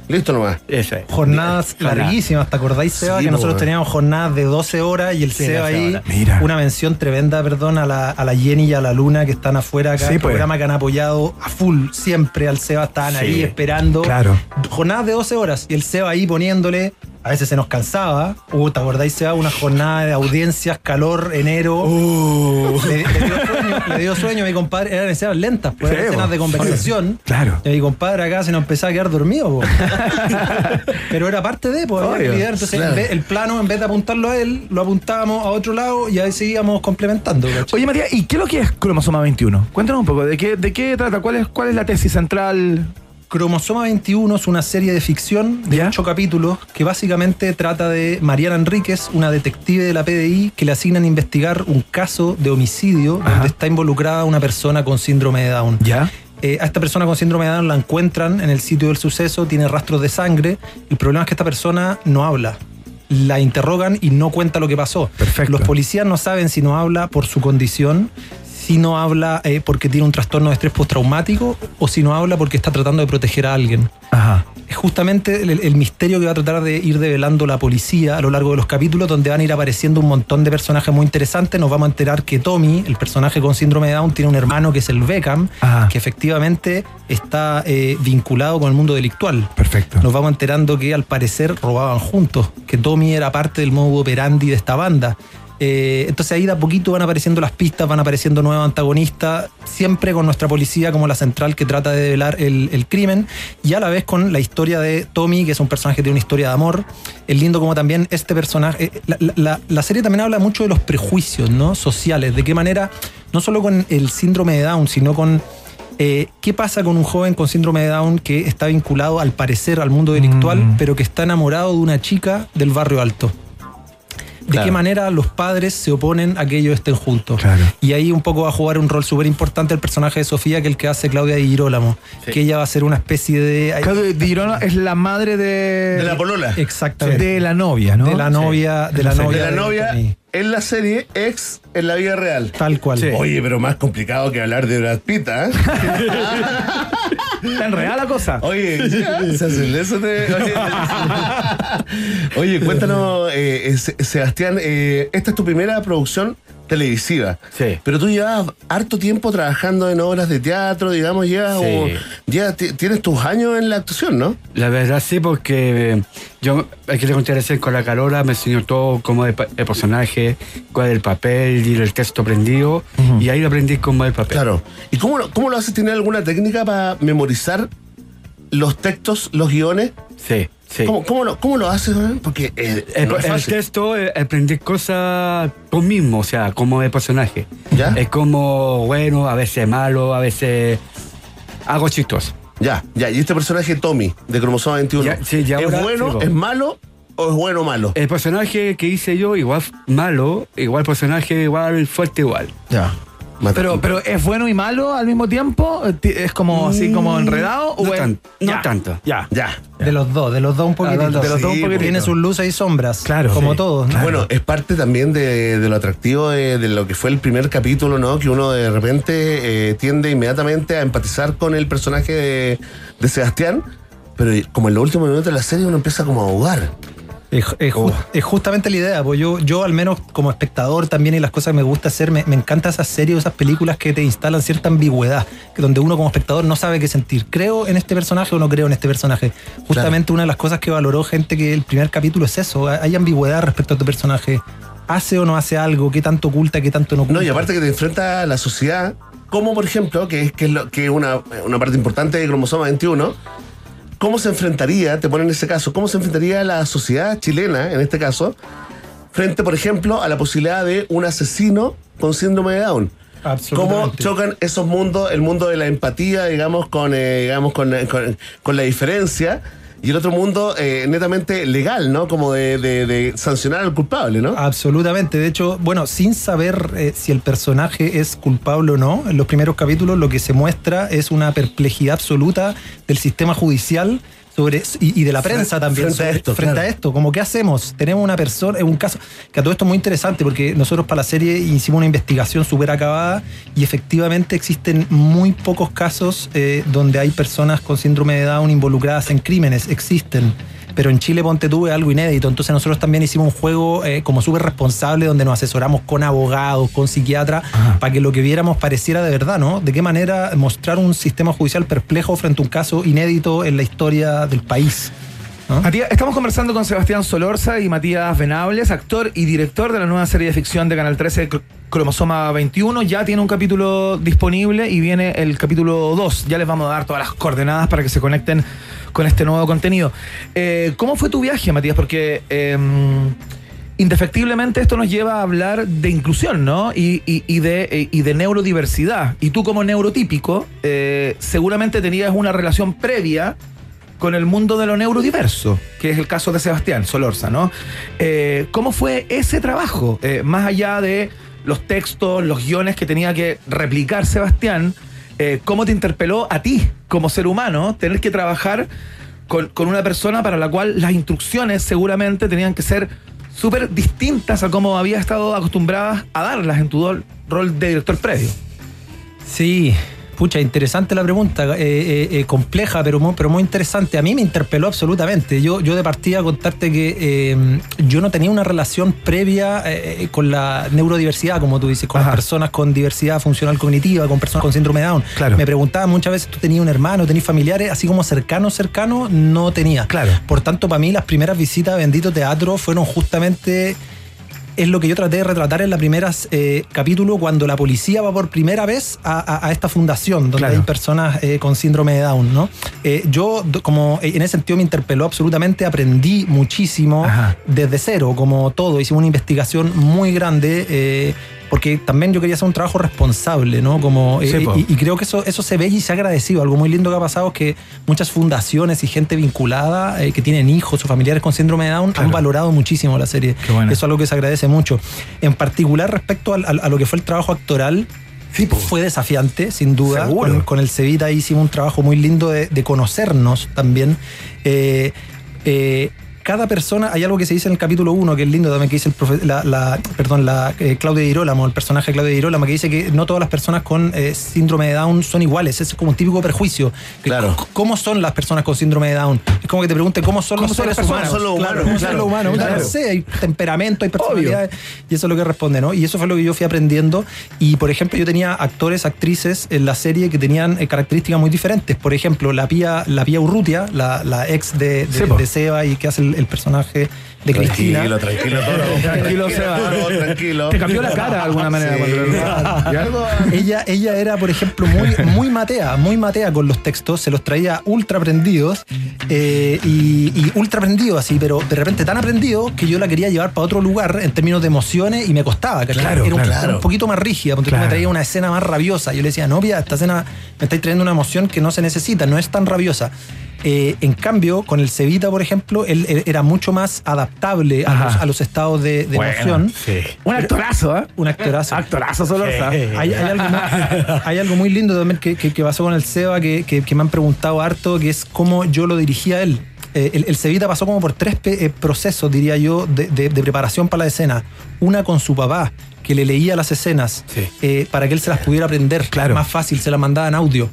Listo nomás. eso es. Jornadas Jornada. larguísimas, ¿te acordáis, Seba? Sí, que nosotros teníamos jornadas de 12 horas y el Sí, Seba 12 ahí. Mira. una mención tremenda, perdón, a la, a la Jenny y a la Luna que están afuera acá, Sí, el pues. programa que han apoyado a full siempre al Seba, estaban Sí. ahí esperando. Claro. Jornadas de 12 horas y el Seba ahí poniéndole, a veces se nos cansaba, uh, ¿te acordáis, Seba? Una jornada de audiencias, calor, enero. Uh. Le, le dio sueño, le dio sueño a mi compadre, eran escenas lentas, pues eran escenas de conversación. Claro. Y mi compadre acá se nos empezaba a quedar dormido. <laughs> Pero era parte de, pues. Entonces, Claro. en vez- el plano, en vez de apuntarlo a él, lo apuntábamos a otro lado y ahí seguíamos complementando. Oye, Matías, ¿y qué es lo que es Cromosoma 21? Cuéntanos un poco, ¿de qué, de qué trata? ¿Cuál es, ¿Cuál es la tesis central? Cromosoma 21 es una serie de ficción de ¿Ya? ocho capítulos que básicamente trata de Mariana Enríquez, una detective de la PDI, que le asignan a investigar un caso de homicidio Ajá. donde está involucrada una persona con síndrome de Down. ¿Ya? Eh, a esta persona con síndrome de Down la encuentran en el sitio del suceso, tiene rastros de sangre. El problema es que esta persona no habla. La interrogan y no cuenta lo que pasó. Perfecto. Los policías no saben si no habla por su condición, si no habla eh, porque tiene un trastorno de estrés postraumático o si no habla porque está tratando de proteger a alguien. Ajá. Es justamente el, el misterio que va a tratar de ir develando la policía a lo largo de los capítulos, donde van a ir apareciendo un montón de personajes muy interesantes. Nos vamos a enterar que Tommy, el personaje con síndrome de Down, tiene un hermano que es el Beckham, Ajá. que efectivamente está eh, vinculado con el mundo delictual. Perfecto. Nos vamos enterando que al parecer robaban juntos, que Tommy era parte del modo operandi de esta banda. Eh, entonces ahí de a poquito van apareciendo las pistas, van apareciendo nuevos antagonistas, siempre con nuestra policía como la central que trata de develar el, el crimen y a la vez con la historia de Tommy, que es un personaje que tiene una historia de amor. Es lindo como también este personaje... eh, la, la- la serie también habla mucho de los prejuicios ¿no? sociales, de qué manera, no solo con el síndrome de Down, sino con... eh, ¿Qué pasa con un joven con síndrome de Down que está vinculado al parecer al mundo delictual, Mm. pero que está enamorado de una chica del barrio alto? De Claro. qué manera los padres se oponen a que ellos estén juntos. Claro. Y ahí un poco va a jugar un rol súper importante el personaje de Sofía, que es el que hace Claudia Di Girolamo, que ella va a ser una especie de... Claudia Di Girolamo es la madre de. De la polola. Exactamente. De la novia, ¿no? De la novia, de la novia. De la novia en la serie, ex en la vida real. Tal cual. Sí. Oye, pero más complicado que hablar de Brad Pitt, ¿eh? <laughs> Está enredada la cosa. Oye, <laughs> se hace eso te- Oye, <laughs> Oye, cuéntanos, eh, eh, Se- Sebastián, eh, esta es tu primera producción televisiva. Sí. Pero tú llevas harto tiempo trabajando en obras de teatro, digamos, ya, Sí. o tienes tus años en la actuación, ¿no? La verdad sí, porque eh, yo, hay que te conté recién con la Carola, me enseñó todo como el, el personaje, cuál es el papel y el texto aprendido, y ahí lo aprendí como el papel. Claro. ¿Y cómo, lo- cómo lo haces? ¿Tienes alguna técnica para memorizar los textos, los guiones? Sí, sí. ¿Cómo, cómo lo, cómo lo haces? eh? Porque eh, El, no es el fácil. texto, eh, aprendí cosas tú mismo, o sea, como el personaje. ¿Ya? Es como bueno, a veces malo, a veces algo chistoso. Ya, ya. Y este personaje Tommy, de Cromosoma 21, Ya, sí, ya ¿es ahora bueno, sigo. es malo o es bueno o malo? El personaje que hice yo, igual malo, igual personaje, igual fuerte, igual. Ya. Mata- Pero, pero es bueno y malo al mismo tiempo. Ti- Es como así como enredado. Mm, no o es- tan- no Ya, tanto. Ya. Ya. De los dos, de los dos un poquitito. de los dos. De los dos un Sí, poquitito. Tiene sus luces y sombras. Claro, Como sí. todos. ¿no? Bueno, es parte también de, de lo atractivo de, de lo que fue el primer capítulo, ¿no? Que uno de repente eh, tiende inmediatamente a empatizar con el personaje de, de Sebastián, pero como en los últimos minutos de la serie uno empieza como a ahogar. Es, es Oh. es justamente la idea, pues yo, yo al menos como espectador también y las cosas que me gusta hacer, me, me encanta esas series, esas películas que te instalan cierta ambigüedad, que donde uno como espectador no sabe qué sentir. ¿Creo en este personaje o no creo en este personaje? Justamente una de las cosas que valoró gente que el primer capítulo es eso, hay ambigüedad respecto a tu personaje. ¿Hace o no hace algo? ¿Qué tanto oculta? ¿Qué tanto no oculta? No, y aparte que te enfrenta a la sociedad, como por ejemplo, que es, que es lo- que una, una parte importante de Cromosoma 21, ¿cómo se enfrentaría, te ponen en ese caso, cómo se enfrentaría la sociedad chilena, en este caso, frente, por ejemplo, a la posibilidad de un asesino con síndrome de Down? ¿Cómo chocan esos mundos, el mundo de la empatía, digamos, con, eh, digamos, con, eh, con- con la diferencia? Y el otro mundo eh, netamente legal, ¿no? Como de, sancionar al culpable, ¿no? Absolutamente. De hecho, bueno, sin saber eh, si el personaje es culpable o no, en los primeros capítulos lo que se muestra es una perplejidad absoluta del sistema judicial sobre y, y de la prensa Frente- también frente a esto, frente claro. a esto como qué hacemos tenemos una persona es un caso que a todo esto es muy interesante porque nosotros para la serie hicimos una investigación súper acabada y efectivamente existen muy pocos casos eh, donde hay personas con síndrome de Down involucradas en crímenes existen pero en Chile Ponte tuve algo inédito. Entonces nosotros también hicimos un juego eh, como súper responsable donde nos asesoramos con abogados, con psiquiatras, para que lo que viéramos pareciera de verdad, ¿no? De qué manera mostrar un sistema judicial perplejo frente a un caso inédito en la historia del país. ¿no? Matías, estamos conversando con Sebastián Solorza y Matías Venables, actor y director de la nueva serie de ficción de Canal 13, Cr- Cromosoma 21. Ya tiene un capítulo disponible y viene el capítulo 2. Ya les vamos a dar todas las coordenadas para que se conecten con este nuevo contenido. Eh, ¿Cómo fue tu viaje, Matías? Porque eh, indefectiblemente esto nos lleva a hablar de inclusión, ¿no? Y, eh, de neurodiversidad. Y tú como neurotípico, eh, seguramente tenías una relación previa con el mundo de lo neurodiverso, que es el caso de Sebastián Solorza, ¿no? ¿Cómo fue ese trabajo? Más allá de los textos, los guiones que tenía que replicar Sebastián, eh, ¿cómo te interpeló a ti, como ser humano, tener que trabajar con, una persona para la cual las instrucciones seguramente tenían que ser súper distintas a cómo había estado acostumbradas a darlas en tu rol de director previo? Sí, pucha, interesante la pregunta, eh, eh, eh, compleja, pero muy, pero muy interesante. A mí me interpeló absolutamente. Yo, yo de partida contarte que eh, yo no tenía una relación previa eh, con la neurodiversidad, como tú dices, con Ajá. las personas con diversidad funcional cognitiva, con personas con síndrome de Down. Claro. Me preguntaba muchas veces, ¿tú tenías un hermano, tenías familiares? Así como cercano, cercano, no tenía. Claro. Por tanto, para mí las primeras visitas a Bendito Teatro fueron justamente es lo que yo traté de retratar en la primera eh, capítulo cuando la policía va por primera vez a, a- a esta fundación donde Claro. hay personas eh, con síndrome de Down, ¿no? Eh, yo, como eh, en ese sentido me interpeló absolutamente, aprendí muchísimo Ajá. desde cero, como todo. Hicimos una investigación muy grande. Porque también yo quería hacer un trabajo responsable, ¿no? Como, eh, Sí, y, y creo que eso, eso se ve y se ha agradecido. Algo muy lindo que ha pasado es que muchas fundaciones y gente vinculada eh, que tienen hijos o familiares con síndrome de Down Claro. han valorado muchísimo la serie. Bueno. Eso es algo que se agradece mucho. En particular respecto a, lo que fue el trabajo actoral, fue desafiante, sin duda. Con, con el Cevita hicimos un trabajo muy lindo de, de conocernos también. Eh, eh, cada persona, hay algo que se dice en el capítulo 1, que es lindo también, que dice el profe- la, la- perdón, la eh, Claudia Girolamo, el personaje de Claudia Girolamo, que dice que no todas las personas con eh, síndrome de Down son iguales. Es como un típico perjuicio. Que Claro. ¿Cómo son las personas con síndrome de Down? Es como que te pregunte cómo son ¿Cómo los seres humanos. Son los Claro, humanos, ¿cómo son claro. los humanos? Claro. No sé, hay temperamento, hay personalidades, y eso es lo que responde, ¿no? Y eso fue lo que yo fui aprendiendo. Y, por ejemplo, yo tenía actores, actrices en la serie que tenían eh, características muy diferentes. Por ejemplo, la Pía, la Pía Urrutia, la, la ex de, de, Sí, de Seba y que hace el, el personaje de Cristina. Tranquilo, <laughs> tranquilo, Toro. Tranquilo, Seba. Tranquilo. Te cambió la cara de alguna manera. Sí. <laughs> Algo- Ella, ella era, por ejemplo, muy, muy matea, muy matea con los textos, se los traía ultra aprendidos eh, y, y ultra aprendidos así, pero de repente tan aprendido que yo la quería llevar para otro lugar en términos de emociones y me costaba, ¿cachai? Claro, era un, claro. era un poquito más rígida, porque tú Claro. me traía una escena más rabiosa. Yo le decía, novia, esta escena me estáis trayendo una emoción que no se necesita, no es tan rabiosa. Eh, en cambio, con el Cevita, por ejemplo, él, él era mucho más adaptable a los, a los estados de, de Bueno, emoción. sí. Un actorazo, ¿eh? Un actorazo. Actorazo solo. Hay, hay algo muy, hay algo muy lindo también que, que- que pasó con el Seba que, que- que me han preguntado harto, que es cómo yo lo dirigía a él. Eh, el, el Cevita pasó como por tres eh, procesos, diría yo, de, de- de preparación para la escena. Una con su papá, que le leía las escenas Sí. eh, para que él se las pudiera aprender Claro. más fácil, se las mandaba en audio.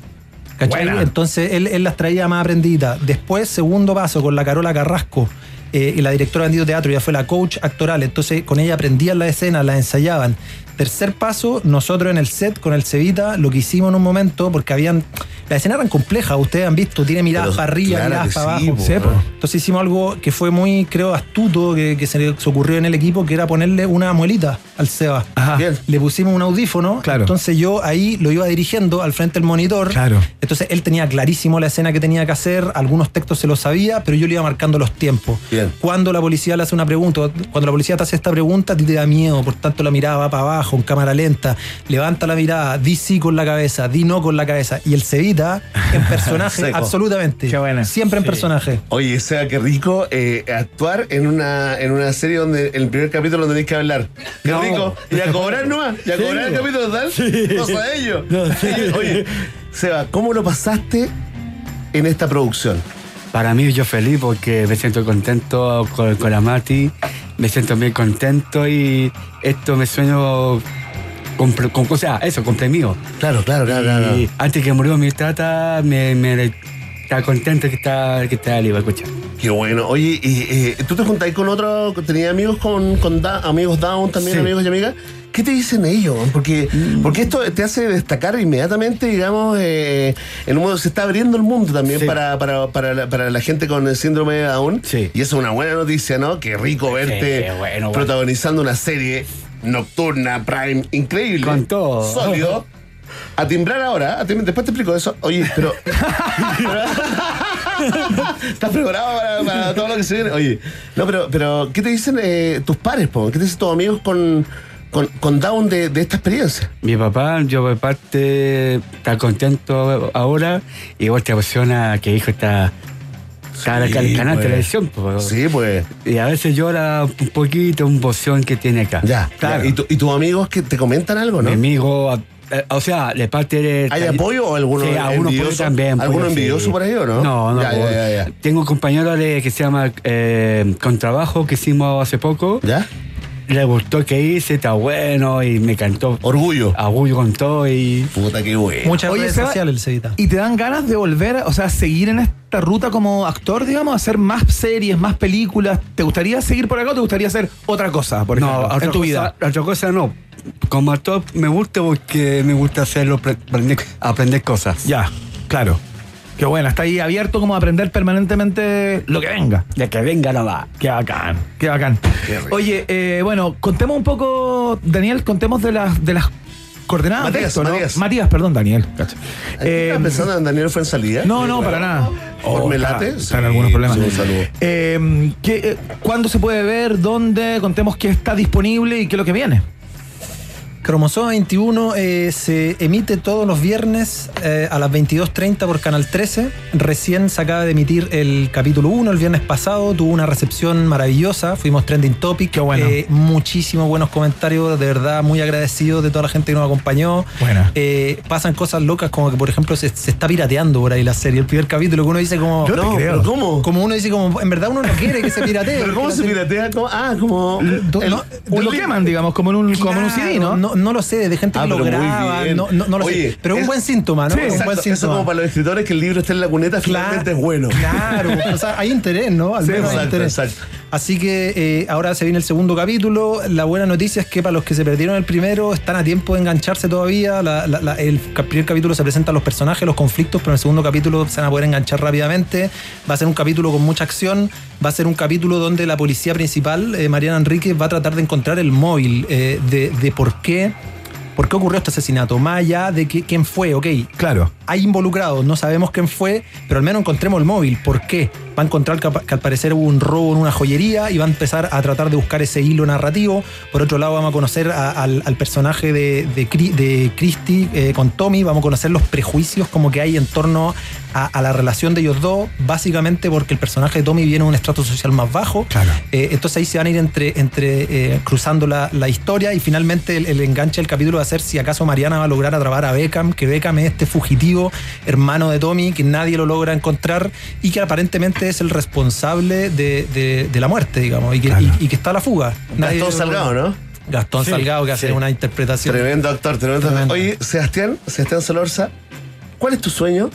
¿Cachai? Entonces él, él las traía más aprendiditas. Después, segundo paso, con la Carola Carrasco, eh, y la directora de Teatro, ella fue la coach actoral, entonces con ella aprendían las escenas, las ensayaban. Tercer paso, nosotros en el set con el Cevita, lo que hicimos en un momento, porque habían. Las escenas eran complejas, ustedes han visto, tiene miradas Pero para arriba, claro miradas para sí, abajo. po. Entonces hicimos algo que fue muy, creo, astuto, que, que se ocurrió en el equipo, que era ponerle una muelita al Seba. Ajá. Le pusimos un audífono, Claro. entonces yo ahí lo iba dirigiendo al frente del monitor. Claro. Entonces él tenía clarísimo la escena que tenía que hacer, algunos textos se los sabía, pero yo le iba marcando los tiempos. Bien. Cuando la policía le hace una pregunta, cuando la policía te hace esta pregunta, a ti te da miedo, por tanto la mirada va para abajo, en cámara lenta, levanta la mirada, di sí con la cabeza, di no con la cabeza. Y el Cevita, en <laughs> personaje, absolutamente. Qué buena. Siempre en personaje. Oye, sea qué rico eh, actuar en una, en una serie donde en el primer capítulo tenéis que hablar. Qué No. rico. Y a cobrar nomás. Y a cobrar el capítulo tal. Cosa de ellos. Oye, Seba, ¿cómo lo pasaste en esta producción? Para mí yo feliz porque me siento contento con, con la Mati, me siento bien contento y esto me sueño con, con o sea, eso, con premio. Claro, claro, claro, Y antes que murió mi tata, me, me está contento que está, que está libre, escucha. Qué bueno. Oye, y, eh, ¿tú te juntáis con otros? ¿Tenías amigos con, con Da- amigos Down también, Sí. amigos y amigas? ¿Qué te dicen ellos? Porque, porque esto te hace destacar inmediatamente, digamos, eh, en un modo se está abriendo el mundo también Sí. para, para, para, la, para la gente con el síndrome de Down. Sí. Y eso es una buena noticia, ¿no? Qué rico verte bueno. protagonizando una serie nocturna, prime, increíble. Con todo. Sólido. A timbrar ahora, a tim- después te explico eso. Oye, pero. <laughs> ¿Estás preparado para, para todo lo que se viene? Oye, no, pero, pero ¿qué te dicen eh, tus pares, po? ¿Qué te dicen tus amigos con, con, con Down de, de esta experiencia? Mi papá, yo por parte, está contento ahora y te emociona que hijo está, el Sí, canal de pues. televisión. pues. Sí, pues. Y a veces llora un poquito, un boción que tiene acá. Ya, claro. ya. ¿Y, tu- y tus amigos que te comentan algo, no? Mi amigo, eh, o sea, de parte de. ¿Hay apoyo o alguno Sí, algunos también. ¿Alguno apoyo, envidioso sí. por ahí o no? No, no. Ya, ya, ya, ya. Tengo un compañero de- que se llama eh, Contrabajo que hicimos hace poco. ¿Ya? Le gustó que hice, está bueno y me cantó. Orgullo. Orgullo con todo y. Puta, qué bueno. Muchas Oye, redes Seba, sociales el Cevita. ¿Y te dan ganas de volver, o sea, seguir en esta ruta como actor, digamos, hacer más series, más películas? ¿Te gustaría seguir por acá o te gustaría hacer otra cosa, por ejemplo, otra en tu cosa- vida? Otra cosa no. Como actor me gusta porque me gusta hacerlo, pre- aprender, aprender cosas. Ya, claro. Qué bueno, está ahí abierto como a aprender permanentemente lo que venga. De que venga nomás. Qué bacán, qué bacán. Oye, eh, bueno, contemos un poco, Daniel, contemos de las de las coordenadas de Matías, esto, ¿no? Matías. perdón, Daniel. cacha. Eh, ¿Estás pensando en Daniel Fuensalida? no, no, para nada. Por Oh, Melate. está- Están algunos problemas. Sí, un saludo. Eh, ¿qué, eh, ¿Cuándo se puede ver? ¿Dónde? Contemos qué está disponible y qué es lo que viene. Cromosoma 21 eh, se emite todos los viernes eh, a las 22.30 por Canal 13. Recién se acaba de emitir el capítulo 1 el viernes pasado. Tuvo una recepción maravillosa. Fuimos trending topic. Qué bueno. Eh, muchísimos buenos comentarios. De verdad, muy agradecido de toda la gente que nos acompañó. Buena. Eh, pasan cosas locas como que, por ejemplo, se, se está pirateando por ahí la serie. El primer capítulo que uno dice como... Yo te No, creo. pero ¿cómo? Como uno dice como, en verdad uno no quiere que se <laughs> piratee. ¿Pero cómo se piratea? ¿Cómo? Ah, como. El- no, Lo queman, digamos, como en un, como en un CD, ¿no? no, no lo sé, de gente Ah, que lo pero muy graba, no, no, no lo Oye, sé. Pero es un buen síntoma, ¿no? Sí, un buen eso síntoma. como para los escritores que el libro esté en la cuneta finalmente es bueno. Claro, <laughs> o sea, hay interés, ¿no? Al Sí, menos hay exacto, interés. exacto. Así que eh, ahora se viene el segundo capítulo. La buena noticia es que para los que se perdieron el primero están a tiempo de engancharse todavía. La- la- la- el primer capítulo se presentan los personajes, los conflictos, pero en el segundo capítulo se van a poder enganchar rápidamente. Va a ser un capítulo con mucha acción. Va a ser un capítulo donde la policía principal, eh, Mariana Enríquez, va a tratar de encontrar el móvil eh, de, de por qué. ¿Por qué ocurrió este asesinato? Más allá de que, quién fue, ok, Claro. hay involucrados, no sabemos quién fue, pero al menos encontremos el móvil. ¿Por qué? Va a encontrar que, que al parecer hubo un robo en una joyería y va a empezar a tratar de buscar ese hilo narrativo. Por otro lado, vamos a conocer a- al, al personaje de, de Christie eh, con Tommy, vamos a conocer los prejuicios como que hay en torno a, a la relación de ellos dos, básicamente porque el personaje de Tommy viene de un estrato social más bajo. Claro. Eh, entonces ahí se van a ir entre, entre eh, cruzando la, la historia y finalmente el, el enganche del capítulo va a ser si acaso Mariana va a lograr atrapar a Beckham, que Beckham es este fugitivo hermano de Tommy, que nadie lo logra encontrar y que aparentemente es el responsable de, de- de la muerte, digamos, y que, Claro. y- y que está a la fuga. Nadie Gastón lo- Salgado, ¿no? Gastón Sí, Salgado, que hace sí. una interpretación. Tremendo actor, tremendo. Tremendo. Oye, Sebastián, Sebastián Solorza, ¿cuál es tu sueño?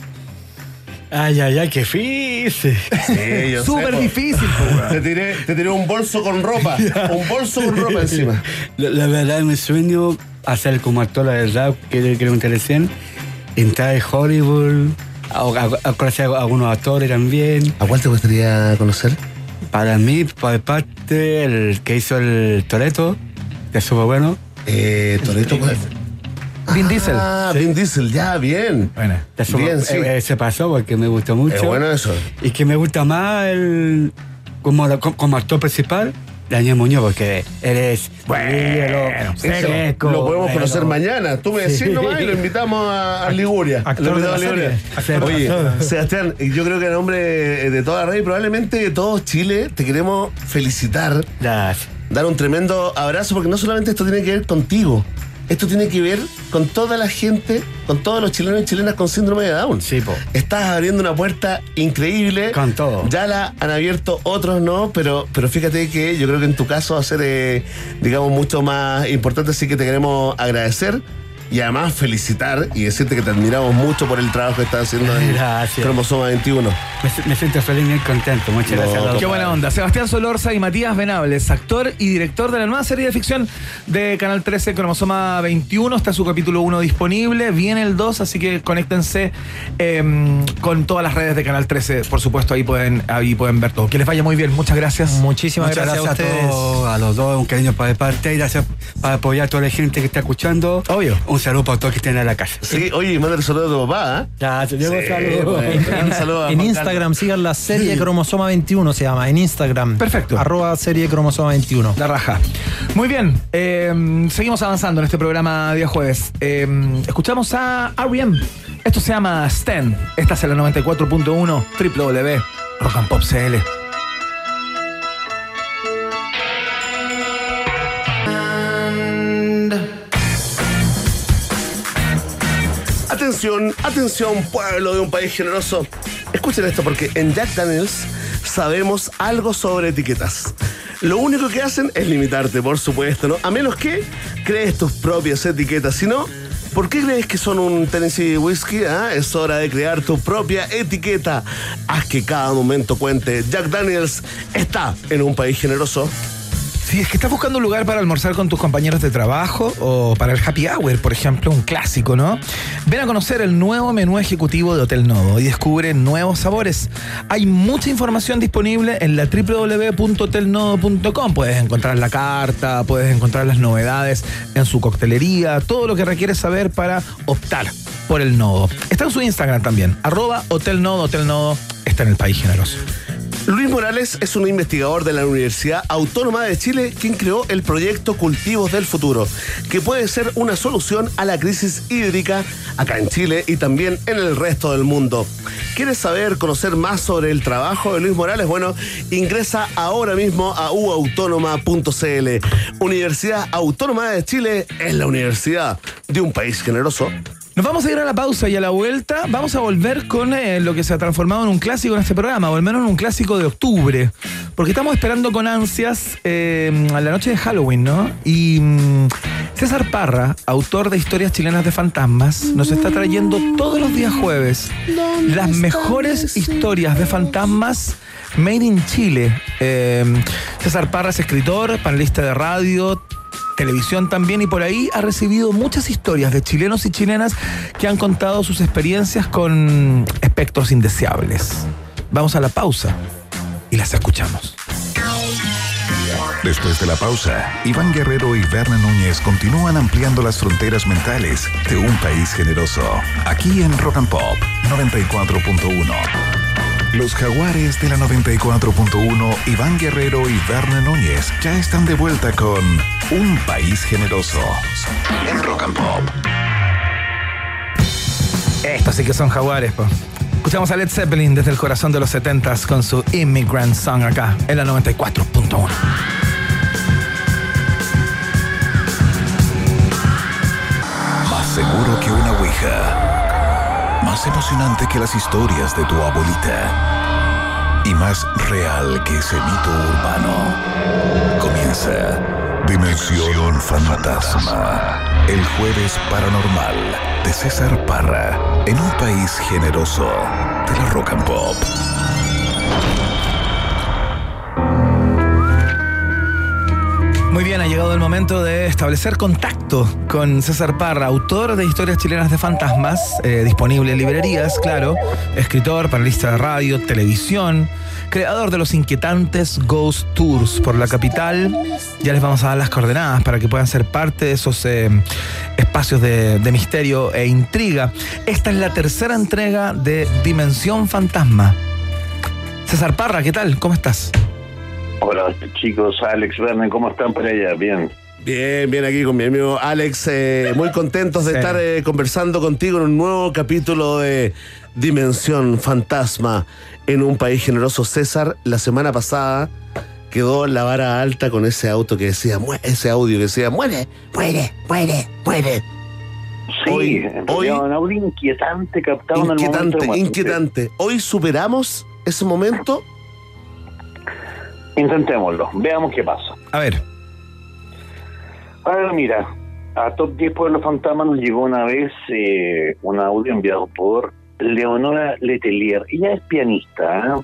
Ay, ay, ay, qué difícil. Sí, yo Súper sé, difícil. Te tiré, te tiré un bolso con ropa. <laughs> Un bolso con ropa encima. La, la verdad, mi sueño, hacer como actor de rap, que, que me interesen, entrar en Hollywood, a, a- a conocer a algunos actores también. ¿A cuál te gustaría conocer? Para mí, por parte, el que hizo el Toreto, que es súper bueno. Eh, Toreto. Vin Diesel. Ah, Vin Diesel, ya, bien. Bueno. Bien, sí. eh, eh, se pasó porque me gustó mucho. Es bueno eso. Y que me gusta más el, como, la- como, como actor principal, Daniel Muñoz, porque él es Bueno, seco, Lo podemos bueno. conocer mañana. Tú me decís Sí. nomás y lo invitamos a, a Liguria. Actor Lo invitamos de a la Liguria. serie. Oye, Sebastián, yo creo que en nombre de toda la red y probablemente de todo Chile, te queremos felicitar, Gracias. dar un tremendo abrazo, porque no solamente esto tiene que ver contigo, esto tiene que ver con toda la gente, con todos los chilenos y chilenas con síndrome de Down. Sí, po. Estás abriendo una puerta increíble. Con todo. Ya la han abierto otros no, pero, pero fíjate que yo creo que en tu caso va a ser, eh, digamos, mucho más importante, así que te queremos agradecer y además felicitar y decirte que te admiramos mucho por el trabajo que estás haciendo en Gracias. Cromosoma 21. Me, me siento feliz y muy contento. Muchas No, gracias a todos. Qué buena onda. Sebastián Solorza y Matías Venables, actor y director de la nueva serie de ficción de Canal 13, Cromosoma 21. Está su capítulo 1 disponible. Viene el 2, así que conéctense eh, con todas las redes de Canal 13. Por supuesto, ahí pueden, ahí pueden ver todo. Que les vaya muy bien. Muchas gracias. Muchísimas Muchas gracias, gracias, a ustedes. a todos, a los dos, un cariño para de parte y gracias por apoyar a toda la gente que está escuchando. Obvio. Un saludo para todos que estén en la casa. Sí, oye, mándale saludo a tu papá. ¿eh? Gracias, Diego, Sí, saludos. bueno. Un saludo a <laughs> En Instagram sigan la serie Cromosoma 21, se llama, en Instagram. Perfecto. Arroba serie Cromosoma 21. La raja. Muy bien, eh, seguimos avanzando en este programa día jueves. Eh, escuchamos a R.E.M. Esto se llama Stan. Esta es la 94.1 www Rock and Pop CL. Atención, atención, pueblo de un país generoso. Escuchen esto porque en Jack Daniels sabemos algo sobre etiquetas. Lo único que hacen es limitarte, por supuesto, ¿no? A menos que crees tus propias etiquetas. Si no, ¿por qué crees que son un Tennessee Whiskey? ah? Es hora de crear tu propia etiqueta. Haz que cada momento cuente. Jack Daniels está en un país generoso. Si es que estás buscando un lugar para almorzar con tus compañeros de trabajo o para el happy hour, por ejemplo, un clásico, ¿no? Ven a conocer el nuevo menú ejecutivo de Hotel Novo y descubre nuevos sabores. Hay mucha información disponible en la www.hotelnovo.com. Puedes encontrar la carta, puedes encontrar las novedades en su coctelería, todo lo que requieres saber para optar por el Novo. Está en su Instagram también, arroba Hotel Novo, Hotel Novo está en el país generoso. Luis Morales es un investigador de la Universidad Autónoma de Chile quien creó el proyecto Cultivos del Futuro, que puede ser una solución a la crisis hídrica acá en Chile y también en el resto del mundo. ¿Quieres saber, conocer más sobre el trabajo de Luis Morales? Bueno, ingresa ahora mismo a uautónoma.cl. Universidad Autónoma de Chile es la universidad de un país generoso. Nos vamos a ir a la pausa y a la vuelta vamos a volver con eh, lo que se ha transformado en un clásico en este programa, o al menos en un clásico de octubre. Porque estamos esperando con ansias eh, a la noche de Halloween, ¿no? Y mm, César Parra, autor de historias chilenas de fantasmas, nos está trayendo todos los días jueves las mejores historias de fantasmas made in Chile. Eh, César Parra es escritor, panelista de radio, televisión también y por ahí ha recibido muchas historias de chilenos y chilenas que han contado sus experiencias con espectros indeseables. Vamos a la pausa y las escuchamos. Después de la pausa, Iván Guerrero y Berna Núñez continúan ampliando las fronteras mentales de un país generoso. Aquí en Rock and Pop 94.1. Los jaguares de la 94.1, Iván Guerrero y Verne Núñez ya están de vuelta con Un País Generoso en Rock and Pop. Estos sí que son jaguares, po. Escuchamos a Led Zeppelin desde el corazón de los 70s con su Immigrant Song acá en la 94.1. Más seguro que una ouija. Más emocionante que las historias de tu abuelita. Y más real que ese mito urbano. Comienza Dimensión Fantasma. El jueves paranormal de César Parra. En un país generoso de la rock and pop. Muy bien, ha llegado el momento de establecer contacto con César Parra, autor de Historias Chilenas de Fantasmas, eh, disponible en librerías, claro, escritor, panelista de radio, televisión, creador de los inquietantes Ghost Tours por la capital. Ya les vamos a dar las coordenadas para que puedan ser parte de esos eh, espacios de, de misterio e intriga. Esta es la tercera entrega de Dimensión Fantasma. César Parra, ¿qué tal? ¿Cómo estás? Hola chicos, Alex, Verne, ¿cómo están por allá? Bien. Bien, bien aquí con mi amigo Alex, eh, muy contentos de Sí. estar eh, conversando contigo en un nuevo capítulo de Dimensión Fantasma en un país generoso. César, la semana pasada quedó la vara alta con ese auto que decía, "Mue- ese audio que decía, muere, muere, muere, muere. Sí, Hoy- hoy- un audio inquietante captado en el momento Inquietante, inquietante. Hoy superamos ese momento. Intentémoslo, veamos qué pasa. A ver, A ver, mira, a Top 10 Pueblos Fantasma nos llegó una vez eh, un audio enviado por Leonora Letelier. Ella es pianista, ¿eh?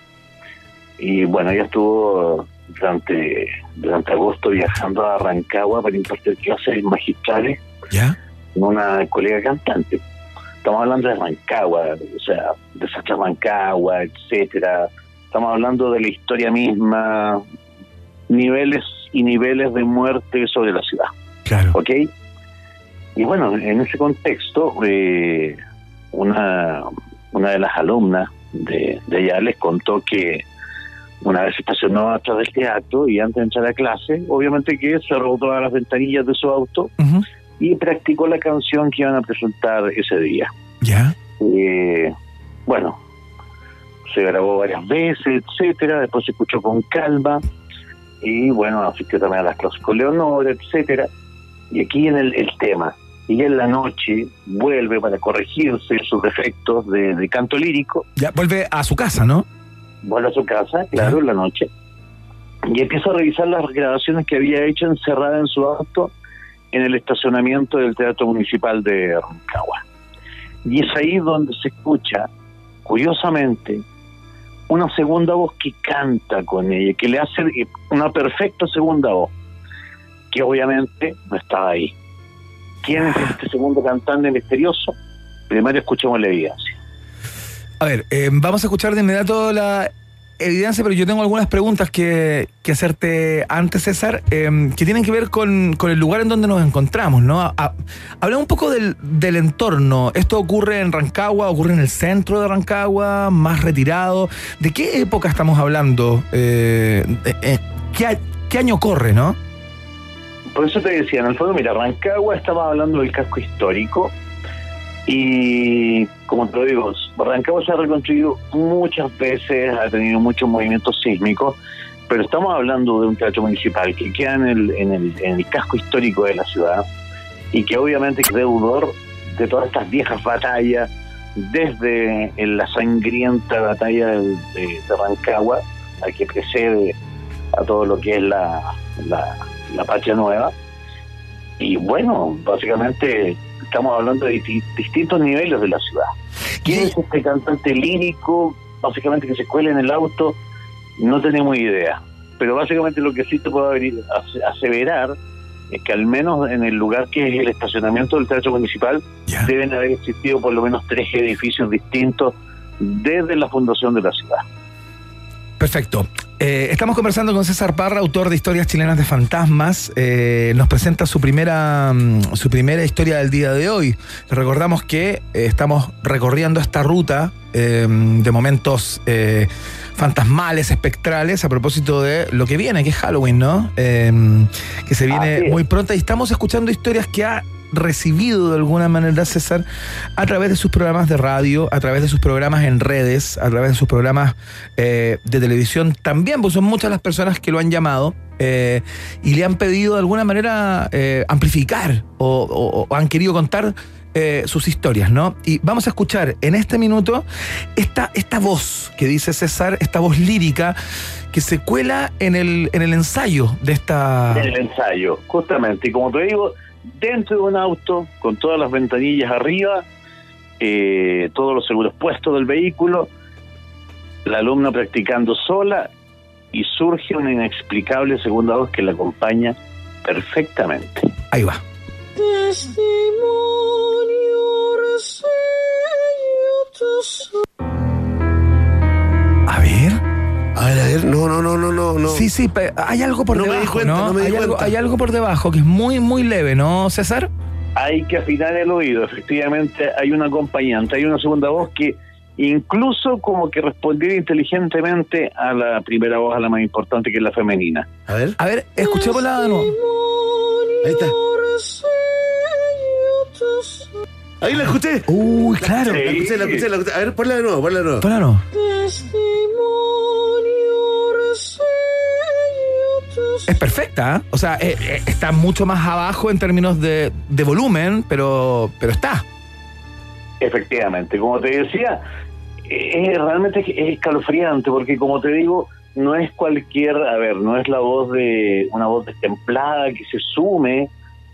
Y bueno, ella estuvo durante, durante agosto viajando a Rancagua para impartir clases magistrales ¿ya? con una colega cantante. Estamos hablando de Rancagua, o sea, de Rancagua, etcétera. Estamos hablando de la historia misma, niveles y niveles de muerte sobre la ciudad. Claro. ¿ok? Y bueno, en ese contexto, eh, una, una de las alumnas de, de allá les contó que una vez se estacionó atrás del teatro y antes de entrar a clase, obviamente que cerró todas las ventanillas de su auto y practicó la canción que iban a presentar ese día. ¿Ya? Eh, bueno, se grabó varias veces, etcétera, después se escuchó con calma y bueno, asistió también a las clases con Leonora, etcétera. Y aquí en el, el tema, y en la noche vuelve para corregirse sus defectos de, de canto lírico, Ya, vuelve a su casa, ¿no? vuelve a su casa, claro, en la noche, y empieza a revisar las grabaciones que había hecho encerrada en su auto en el estacionamiento del Teatro Municipal de Rancagua. Y es ahí donde se escucha, curiosamente, una segunda voz que canta con ella, que le hace eh, una perfecta segunda voz, que obviamente no estaba ahí. ¿Quién es este segundo cantante misterioso? Primero escuchemos la evidencia. A ver, eh, vamos a escuchar de inmediato la evidencia, pero yo tengo algunas preguntas que, que hacerte antes, César, eh, que tienen que ver con, el lugar en donde nos encontramos, ¿no? A- a- Habla un poco del, entorno. ¿Esto ocurre en Rancagua? ¿Ocurre en el centro de Rancagua? ¿Más retirado? ¿De qué época estamos hablando? Eh, eh, eh, ¿qué, a- ¿Qué año corre, no? Por eso te decía, en el fondo, mira, Rancagua estaba hablando del casco histórico y, como te lo digo, Rancagua se ha reconstruido muchas veces, ha tenido muchos movimientos sísmicos, pero estamos hablando de un teatro municipal que queda en el, en el, en el casco histórico de la ciudad y que obviamente es deudor de todas estas viejas batallas, desde la sangrienta batalla de, de- de Rancagua, a que precede a todo lo que es la, la, la Nueva. Y bueno, básicamente estamos hablando de disti- distintos niveles de la ciudad. ¿Quién es este cantante lírico? Básicamente que se cuela en el auto, no tenemos idea. Pero básicamente lo que sí te puedo aseverar es que al menos en el lugar que es el estacionamiento del Teatro Municipal deben haber existido por lo menos tres edificios distintos desde la fundación de la ciudad. Perfecto. Eh, estamos conversando con César Parra, autor de Historias Chilenas de Fantasmas. Eh, nos presenta su primera, mm, su primera historia del día de hoy. Recordamos que eh, estamos recorriendo esta ruta de momentos fantasmales, espectrales, a propósito de lo que viene, que es Halloween, ¿no? Que se viene muy pronto y estamos escuchando historias que ha recibido de alguna manera César a través de sus programas de radio, a través de sus programas en redes, a través de sus programas eh, de televisión también, pues son muchas las personas que lo han llamado eh, y le han pedido de alguna manera eh, amplificar o, han querido contar eh, sus historias, ¿no? Y vamos a escuchar en este minuto esta, esta voz que dice César, esta voz lírica que se cuela en el, en el ensayo de esta... en el ensayo, justamente. Y como te digo, dentro de un auto, con todas las ventanillas arriba, eh, todos los seguros puestos del vehículo, la alumna practicando sola y surge una inexplicable segunda voz que la acompaña perfectamente. Ahí va. A ver. A ver, a ver, no, no, no, no, no, no. Sí, sí, hay algo por No me di debajo, cuenta, ¿no? no me di hay, algo, cuenta. hay algo por debajo que es muy, muy leve, ¿no, César? Hay que afinar el oído, efectivamente hay un acompañante, hay una segunda voz que incluso como que respondiera inteligentemente a la primera voz, a la más importante que es la femenina. A ver, A ver, escuchémosla de nuevo. ahí está. Ahí la escuché. Uy, claro. La escuché, la escuché, la escuché. A ver, ponla de nuevo, ponla de nuevo. Ponla no. Es perfecta, ¿eh? o sea, eh, eh, está mucho más abajo en términos de, de volumen, pero, pero está. Efectivamente, como te decía, es realmente es escalofriante porque como te digo, no es cualquier, a ver, no es la voz de una voz destemplada que se sume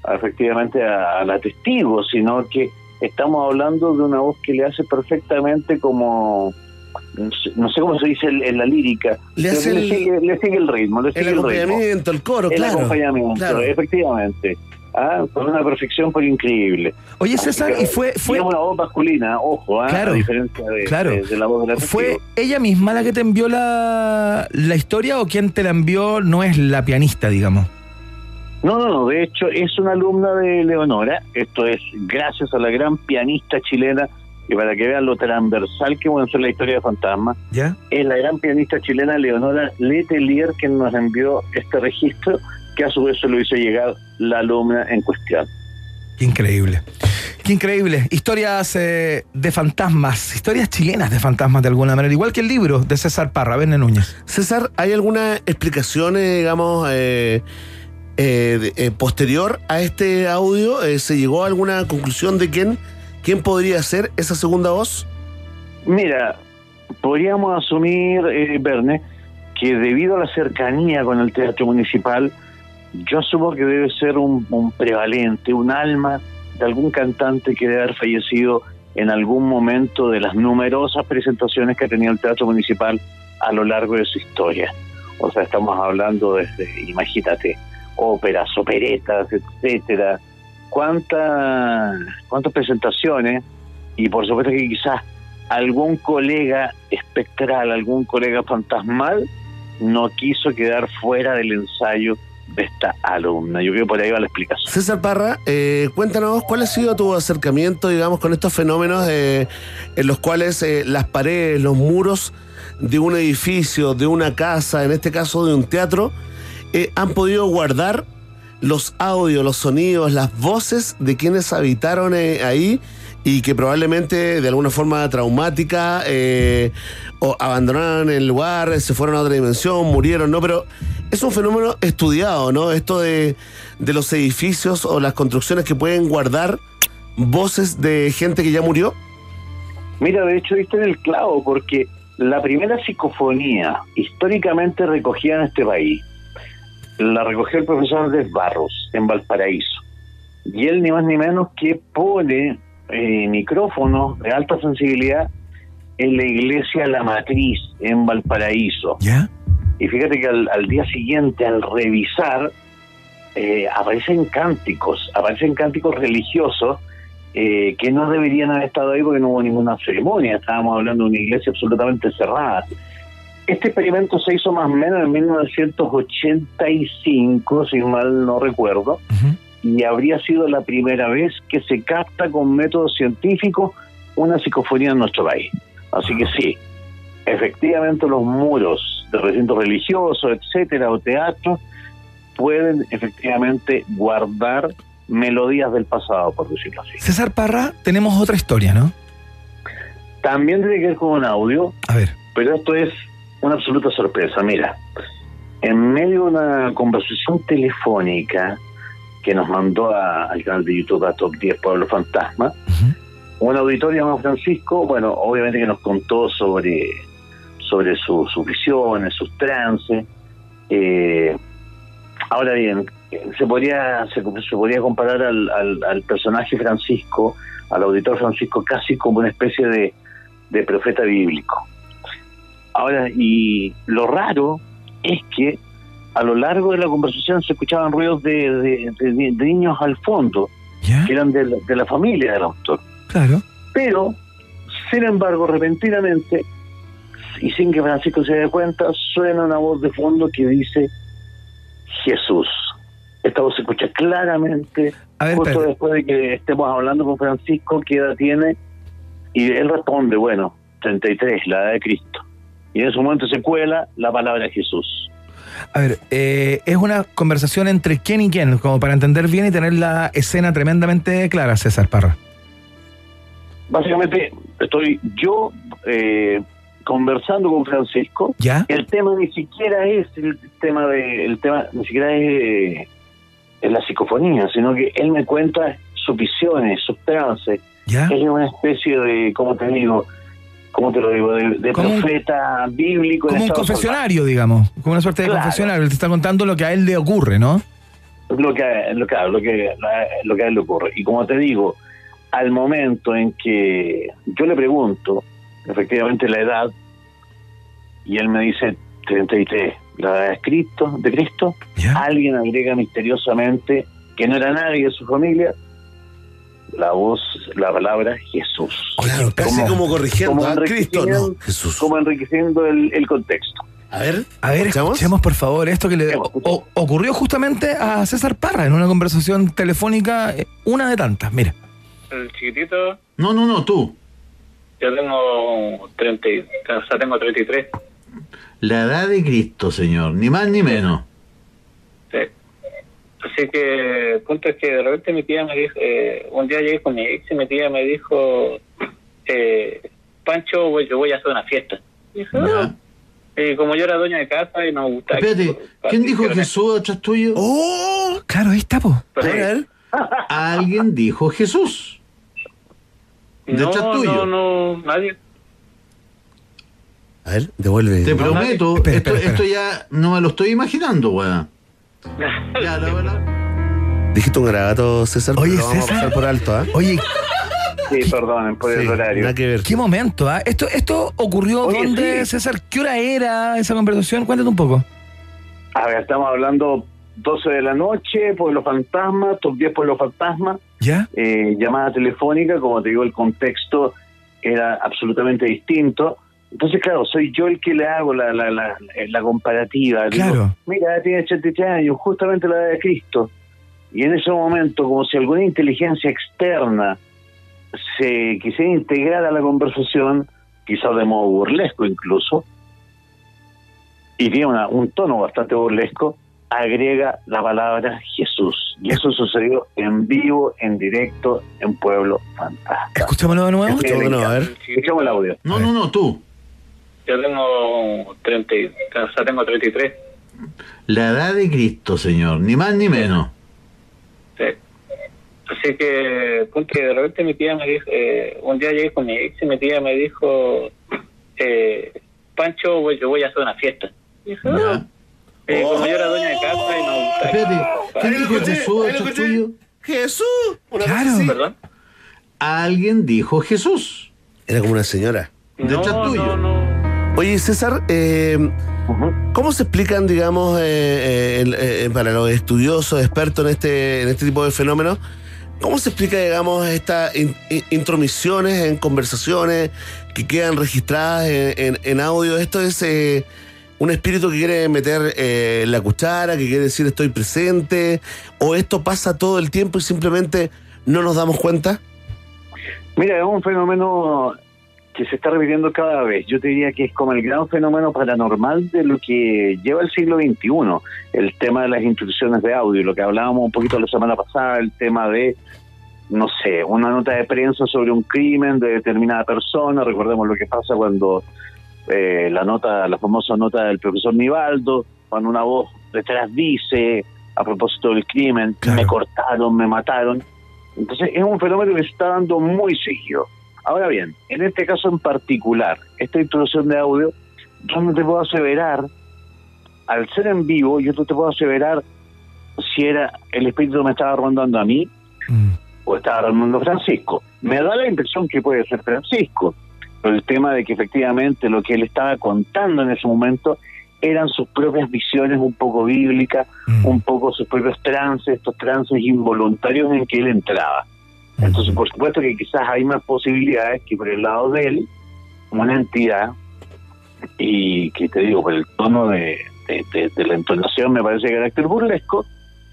a, efectivamente a, a la testigo, sino que estamos hablando de una voz que le hace perfectamente como no sé, no sé cómo se dice en la lírica, Le hace le, el- sigue, le sigue el ritmo, le sigue El el, ritmo. acompañamiento, el coro, El claro. acompañamiento, claro. efectivamente. Ah, con una perfección por increíble. Oye, César, y fue, fue, una voz masculina, ojo, ¿ah? Claro, a diferencia de, claro. de- de la voz de la ¿Fue ella misma la que te envió la, la historia o quien te la envió no es la pianista, digamos? No, no, no, de hecho es una alumna de Leonora, esto es gracias a la gran pianista chilena, y para que vean lo transversal que puede ser la historia de Fantasma, ¿Ya? es la gran pianista chilena Leonora Letelier quien nos envió este registro, que a su vez se lo hizo llegar la alumna en cuestión. Qué increíble. Qué increíble. Historias eh, de fantasmas, historias chilenas de fantasmas de alguna manera, igual que el libro de César Parra, Verne Núñez. César, ¿hay alguna explicación, eh, digamos, eh, eh, eh, posterior a este audio? Eh, ¿Se llegó a alguna conclusión de quién, quién podría ser esa segunda voz? Mira, podríamos asumir, eh, Verne, que debido a la cercanía con el teatro municipal, yo asumo que debe ser un, un prevalente, un alma de algún cantante que debe haber fallecido en algún momento de las numerosas presentaciones que ha tenido el teatro municipal a lo largo de su historia. O sea, estamos hablando desde, imagínate, óperas, operetas, etcétera. ¿Cuántas, cuántas presentaciones? Y por supuesto que quizás algún colega espectral, algún colega fantasmal, no quiso quedar fuera del ensayo de esta alumna. Yo creo que por ahí va la explicación. César Parra, eh, cuéntanos cuál ha sido tu acercamiento, digamos, con estos fenómenos eh, en los cuales eh, las paredes, los muros de un edificio, de una casa, en este caso de un teatro, eh, han podido guardar los audios, los sonidos, las voces de quienes habitaron eh, ahí y que probablemente de alguna forma traumática eh, o abandonaron el lugar, se fueron a otra dimensión, murieron, ¿no? Pero es un fenómeno estudiado, ¿no? Esto de, de los edificios o las construcciones que pueden guardar voces de gente que ya murió. Mira, de hecho, diste en el clavo, porque la primera psicofonía históricamente recogida en este país la recogió el profesor Andrés Barros en Valparaíso. Y él ni más ni menos que pone eh, micrófonos de alta sensibilidad en la iglesia La Matriz en Valparaíso. ¿Ya? Y fíjate que al, al día siguiente, al revisar, eh, aparecen cánticos, aparecen cánticos religiosos eh, que no deberían haber estado ahí porque no hubo ninguna ceremonia. Estábamos hablando de una iglesia absolutamente cerrada. Este experimento se hizo más o menos en 1985, si mal no recuerdo, y habría sido la primera vez que se capta con métodos científicos una psicofonía en nuestro país. Así que sí, efectivamente los muros de recintos religiosos, etcétera, o teatros, pueden efectivamente guardar melodías del pasado, por decirlo así. César Parra, tenemos otra historia, ¿no? También tiene que ver con un audio, A ver. pero esto es una absoluta sorpresa. Mira, en medio de una conversación telefónica que nos mandó a- al canal de YouTube a Top 10 Pueblo Fantasma, un auditor llamado Francisco, bueno, obviamente que nos contó sobre, sobre su- sus visiones, sus trances. Eh, ahora bien, se podría, se, se podría comparar al, al- al personaje Francisco, al auditor Francisco, casi como una especie de, de profeta bíblico. Ahora, y lo raro es que a lo largo de la conversación se escuchaban ruidos de, de- de- de niños al fondo, ¿Ya? que eran de la, de la familia del autor. Claro. Pero, sin embargo, repentinamente, y sin que Francisco se dé cuenta, suena una voz de fondo que dice Jesús. Esta voz se escucha claramente ver, justo después de que estemos hablando con Francisco, qué edad tiene, y él responde, bueno, 33, la edad de Cristo. Y en ese momento se cuela la palabra Jesús. A ver, eh, es una conversación entre quién y quién, como para entender bien y tener la escena tremendamente clara, César Parra. Básicamente, estoy yo eh, conversando con Francisco. ¿Ya? El tema ni siquiera es el tema de, el tema ni siquiera es, eh, es la psicofonía, sino que él me cuenta sus visiones, sus trances. ¿Ya? Es una especie de, ¿cómo te digo? ¿Cómo te lo digo? De, de Como un- profeta bíblico. Como un estado confesionario, digamos. Como una suerte de Claro. confesionario. Él te está contando lo que a él le ocurre, ¿no? lo que lo que lo que lo que a él le ocurre y como te digo al momento en que yo le pregunto efectivamente la edad y él me dice 33 la edad de Cristo de Cristo ¿Ya? alguien agrega misteriosamente que no era nadie de su familia la voz la palabra Jesús Claro, casi Como- como, corrigiendo. como ¿ah? Cristo, no, enriqueciendo- Jesús. como enriqueciendo el, el contexto A ver, A ver, ¿escuchamos? escuchemos por favor esto que le o- ocurrió justamente a César Parra en una conversación telefónica, eh, una de tantas. Mira. El chiquitito, No, no, no, tú. yo tengo 30, y- o sea, tengo 33. La edad de Cristo, señor. Ni más ni menos. Sí. Así que el punto es que de repente mi tía me dijo, eh, un día llegué con mi ex y mi tía me dijo, eh, Pancho, voy- yo voy a hacer una fiesta. Y dije. "Ah". Y como yo era dueña de casa y no me gustaba... Espérate, que- ¿quién dijo Jesús atrás tuyo? ¡Oh! Claro, ahí está, po. ver, Alguien dijo Jesús. detrás No, tuyo. no, no, nadie. a ver, devuelve. Te prometo, Espera, esto, espera, esto ya no me lo estoy imaginando, weón. Ya, la verdad. Dijiste un garabato, César, Oye, pero lo vamos César. a pasar por alto, ¿ah? Oye, sí perdonen por Sí, el horario nada que ver. qué momento, ¿ah? Esto, esto ocurrió Oye, dónde, sí. César? ¿Qué hora era esa conversación? Cuéntate un poco. A ver, estamos hablando 12 de la noche, Pueblo Fantasma, top 10 Pueblo Fantasma, ¿Ya? eh, llamada telefónica, como te digo, el contexto era absolutamente distinto. Entonces, claro, soy yo el que le hago la, la, la, la comparativa. Digo, Claro. Mira, tiene 83 años, justamente la edad de Cristo. Y en ese momento, como si alguna inteligencia externa se quisiera integrar a la conversación, quizás de modo burlesco incluso, y tiene una- un tono bastante burlesco, agrega la palabra Jesús. Y eso sucedió en vivo, en directo, en Pueblo Fantasma. Escuchémoslo de nuevo. Escuchémoslo, a ver. Escuchamos el audio. No, no, no, tú. Yo tengo 30, y- o sea, tengo 33. La edad de Cristo, señor. Ni más ni menos. Sí. Así que, punto que de repente mi tía me dijo, eh, un día llegué con mi ex y mi tía me dijo, eh, Pancho, voy, yo voy a hacer una fiesta. Y dije. Eh, como yo era dueña de casa y no gustaba Espérate, ¿quién dijo Jesús, tuyo? Jesús. Una Claro. así. ¿Perdón? Alguien dijo Jesús. Era como una señora. No, tuyo. no, no. Oye, César, eh. ¿cómo se explican, digamos, eh, eh, el- eh, para los estudiosos, expertos en este, en este tipo de fenómenos, cómo se explica, digamos, estas in- in- intromisiones en conversaciones que quedan registradas en, en- en audio? Esto es eh, un espíritu que quiere meter eh, la cuchara, que quiere decir estoy presente, o esto pasa todo el tiempo y simplemente no nos damos cuenta. Mira, es un fenómeno que se está repitiendo cada vez. Yo te diría que es como el gran fenómeno paranormal de lo que lleva el siglo XXI, el tema de las instrucciones de audio, lo que hablábamos un poquito la semana pasada, el tema de, no sé, una nota de prensa sobre un crimen de determinada persona, recordemos lo que pasa cuando eh, la nota, la famosa nota del profesor Nivaldo, cuando una voz detrás dice, a propósito del crimen, me cortaron, me mataron. Entonces es un fenómeno que se está dando muy seguido. Ahora bien, en este caso en particular, esta introducción de audio, yo no te puedo aseverar, al ser en vivo, yo no te puedo aseverar si era el espíritu me estaba rondando a mí o estaba rondando Francisco. Me da la impresión que puede ser Francisco, pero el tema de que efectivamente lo que él estaba contando en ese momento eran sus propias visiones un poco bíblicas, un poco sus propios trances, estos trances involuntarios en que él entraba. Entonces, por supuesto que quizás hay más posibilidades que por el lado de él, una entidad, y que te digo, por el tono de, de- de- de la entonación me parece de carácter burlesco,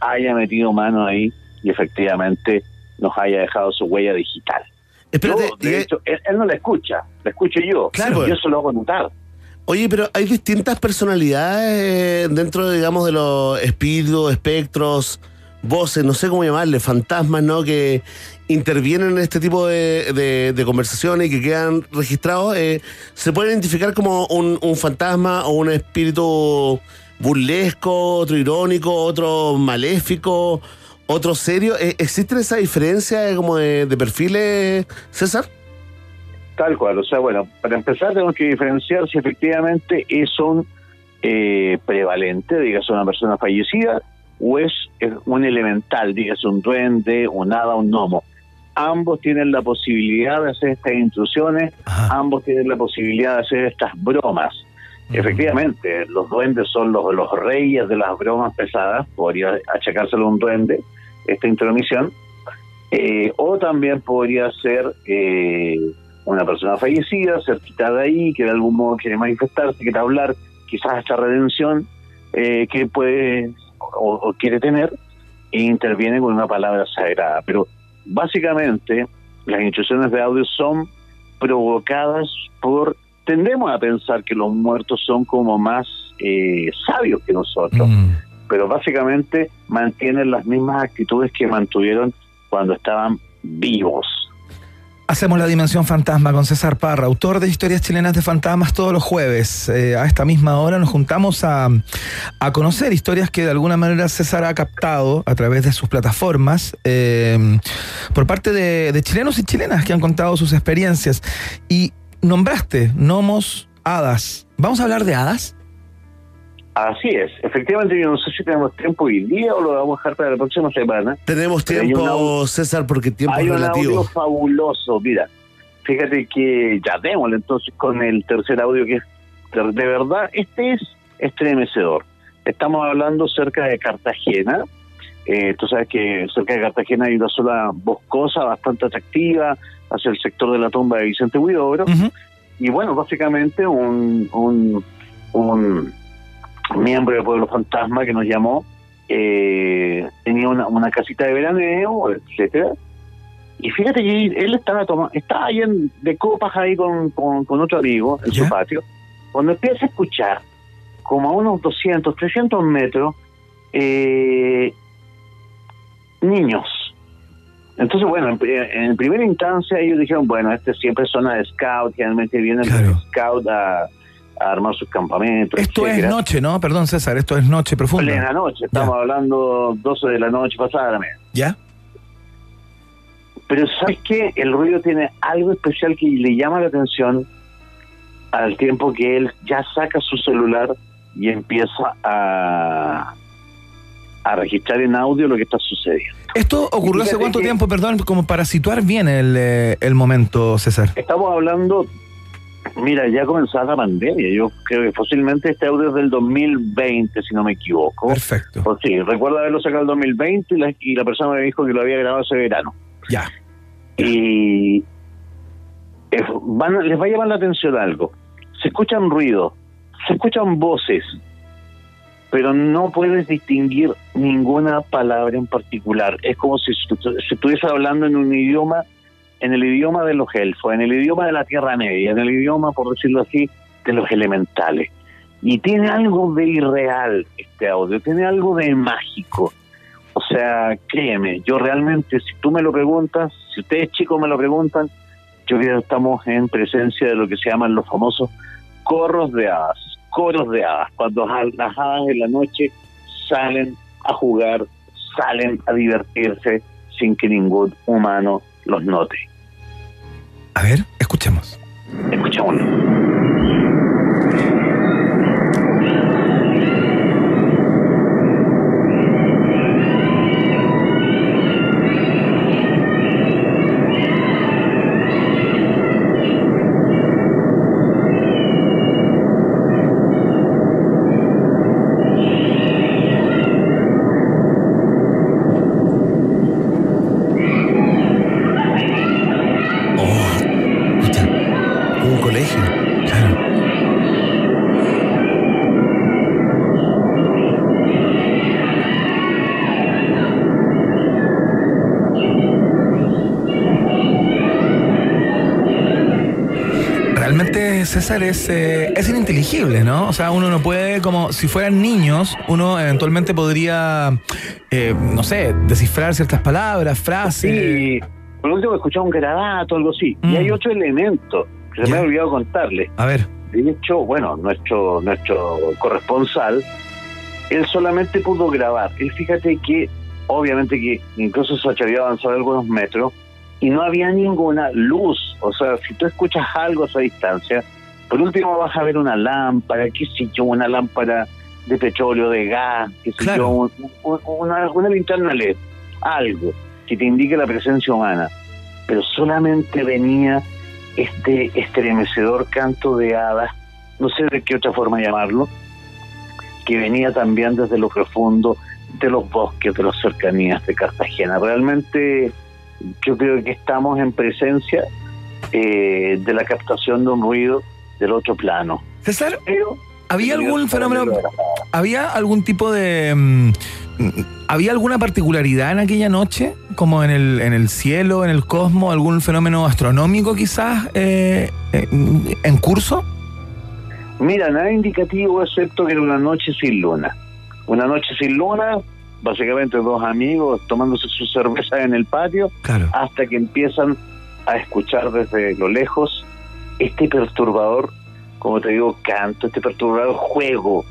haya metido mano ahí y efectivamente nos haya dejado su huella digital. Espérate, Yo, de y- hecho, él, él no la escucha, la escucho yo. Claro. Yo se lo hago notar. Oye, pero hay distintas personalidades eh, dentro, digamos, de los espíritus, espectros, voces, no sé cómo llamarle, fantasmas, ¿no? Que intervienen en este tipo de, conversaciones y que quedan registrados. eh, ¿Se puede identificar como un, fantasma o un espíritu burlesco, otro irónico, otro maléfico, otro serio? Eh, ¿Existe esa diferencia como de, de perfiles, César? Tal cual, o sea, bueno, para empezar tenemos que diferenciar si efectivamente es un eh, prevalente, digas una persona fallecida, o es un elemental, digas un duende, un hada, un gnomo. Ambos tienen la posibilidad de hacer estas intrusiones, ambos tienen la posibilidad de hacer estas bromas. Efectivamente, los duendes son los, los reyes de las bromas pesadas, podría achacárselo a un duende, esta intromisión, eh, o también podría ser eh, una persona fallecida, cerquita de ahí, que de algún modo quiere manifestarse, quiere hablar, quizás esta redención eh, que puede o, o quiere tener, e interviene con una palabra sagrada. Pero básicamente las instrucciones de audio son provocadas por, tendemos a pensar que los muertos son como más eh, sabios que nosotros, pero básicamente mantienen las mismas actitudes que mantuvieron cuando estaban vivos. Hacemos la dimensión fantasma con César Parra, autor de historias chilenas de fantasmas todos los jueves. Eh, a esta misma hora nos juntamos a, a conocer historias que de alguna manera César ha captado a través de sus plataformas eh, por parte de, de chilenos y chilenas que han contado sus experiencias. Y nombraste gnomos, hadas. ¿Vamos a hablar de hadas? Así es, efectivamente yo no sé si tenemos tiempo hoy día o lo vamos a dejar para la próxima semana. Tenemos tiempo, audio- César, porque tiempo Hay es un audio fabuloso, mira, fíjate que ya démosle entonces con el tercer audio que es, de de verdad, este es estremecedor. Estamos hablando cerca de Cartagena, eh, tú sabes que cerca de Cartagena hay una zona boscosa bastante atractiva hacia el sector de la tumba de Vicente Huidobro, Y bueno, básicamente un, un, un miembro del Pueblo Fantasma que nos llamó eh, tenía una, una casita de veraneo, etcétera. Y fíjate que él estaba tomando, estaba ahí en- de copas ahí con, con, con otro amigo en su patio, cuando empieza a escuchar, como a unos 200, 300 metros, eh, niños. Entonces, bueno, en, en primera instancia ellos dijeron, bueno, este siempre es zona de scout, generalmente vienen los scout a, a armar sus campamentos. Esto es noche, ¿no? Perdón, César, esto es noche profunda. Plena noche, estamos hablando 12 de la noche pasada la media. ¿Ya? Pero ¿sabes qué? El ruido tiene algo especial que le llama la atención al tiempo que él ya saca su celular y empieza a, a registrar en audio lo que está sucediendo. ¿Esto ocurrió hace cuánto tiempo, perdón, como para situar bien el, eh, el momento, César? Estamos hablando, mira, ya comenzaba la pandemia. Yo creo que fácilmente este audio es del 2020, si no me equivoco. Perfecto. Pues sí, recuerdo haberlo sacado el 2020 y la, y la persona me dijo que lo había grabado ese verano. Ya. Y eh, van a- les va a llamar la atención algo. Se escuchan ruidos, se escuchan voces, pero no puedes distinguir ninguna palabra en particular. Es como si si estuviese hablando en un idioma, en el idioma de los elfos, en el idioma de la Tierra Media, en el idioma, por decirlo así, de los elementales. Y tiene algo de irreal este audio, tiene algo de mágico. O sea, créeme, yo realmente, si tú me lo preguntas, si ustedes chicos me lo preguntan, yo creo que estamos en presencia de lo que se llaman los famosos corros de hadas, coros de hadas, cuando las hadas en la noche salen a jugar, salen a divertirse sin que ningún humano los note. A ver, escuchemos. Escuchémoslo. César, es, eh, es ininteligible, ¿no? O sea, uno no puede, como si fueran niños, uno eventualmente podría, eh, no sé, descifrar ciertas palabras, frases. Sí, por último escuchaba un garabato, algo así. Y hay otro elemento que se me ha olvidado contarle. A ver. De hecho, bueno, nuestro, nuestro corresponsal, él solamente pudo grabar. Él fíjate que, obviamente que incluso se había avanzado algunos metros y no había ninguna luz. O sea, si tú escuchas algo a esa distancia, por último vas a ver una lámpara, qué sé yo, una lámpara de petróleo, de gas, qué sé yo, un- un- una, una linterna LED, algo que te indique la presencia humana. Pero solamente venía este estremecedor canto de hadas, no sé de qué otra forma llamarlo, que venía también desde lo profundo de los bosques, de las cercanías de Cartagena. Realmente yo creo que estamos en presencia eh, de la captación de un ruido del otro plano. César, Pero, ¿había algún fenómeno, había algún tipo de... mm, mm, ¿Había alguna particularidad en aquella noche? Como en el, en el cielo, en el cosmos, algún fenómeno astronómico quizás eh, eh, en curso? Mira, nada indicativo excepto que era una noche sin luna. Una noche sin luna, básicamente dos amigos tomándose su cerveza en el patio, hasta que empiezan a escuchar desde lo lejos este perturbador, como te digo, canto, este perturbador juego,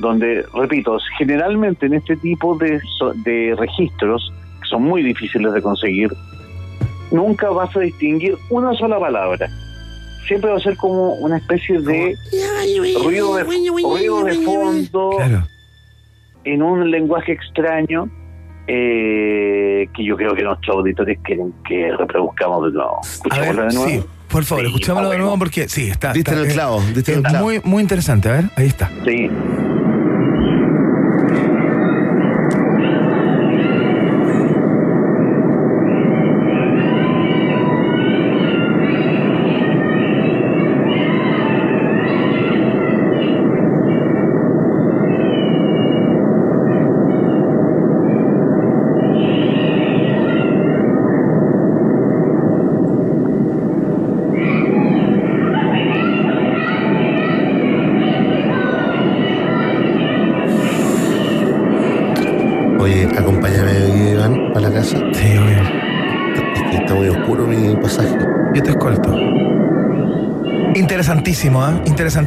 donde, repito, generalmente en este tipo de, so- de registros, que son muy difíciles de conseguir, nunca vas a distinguir una sola palabra. Siempre va a ser como una especie de ruido de, ruido de fondo en un lenguaje extraño eh, que yo creo que nuestros auditores quieren que reproduzcamos de nuevo. Escuchémoslo ver, de nuevo. sí, por favor, escuchémoslo de nuevo porque sí, está. Diste está, en el clavo, diste en el clavo. Muy, muy interesante, a ver, ahí está. Sí.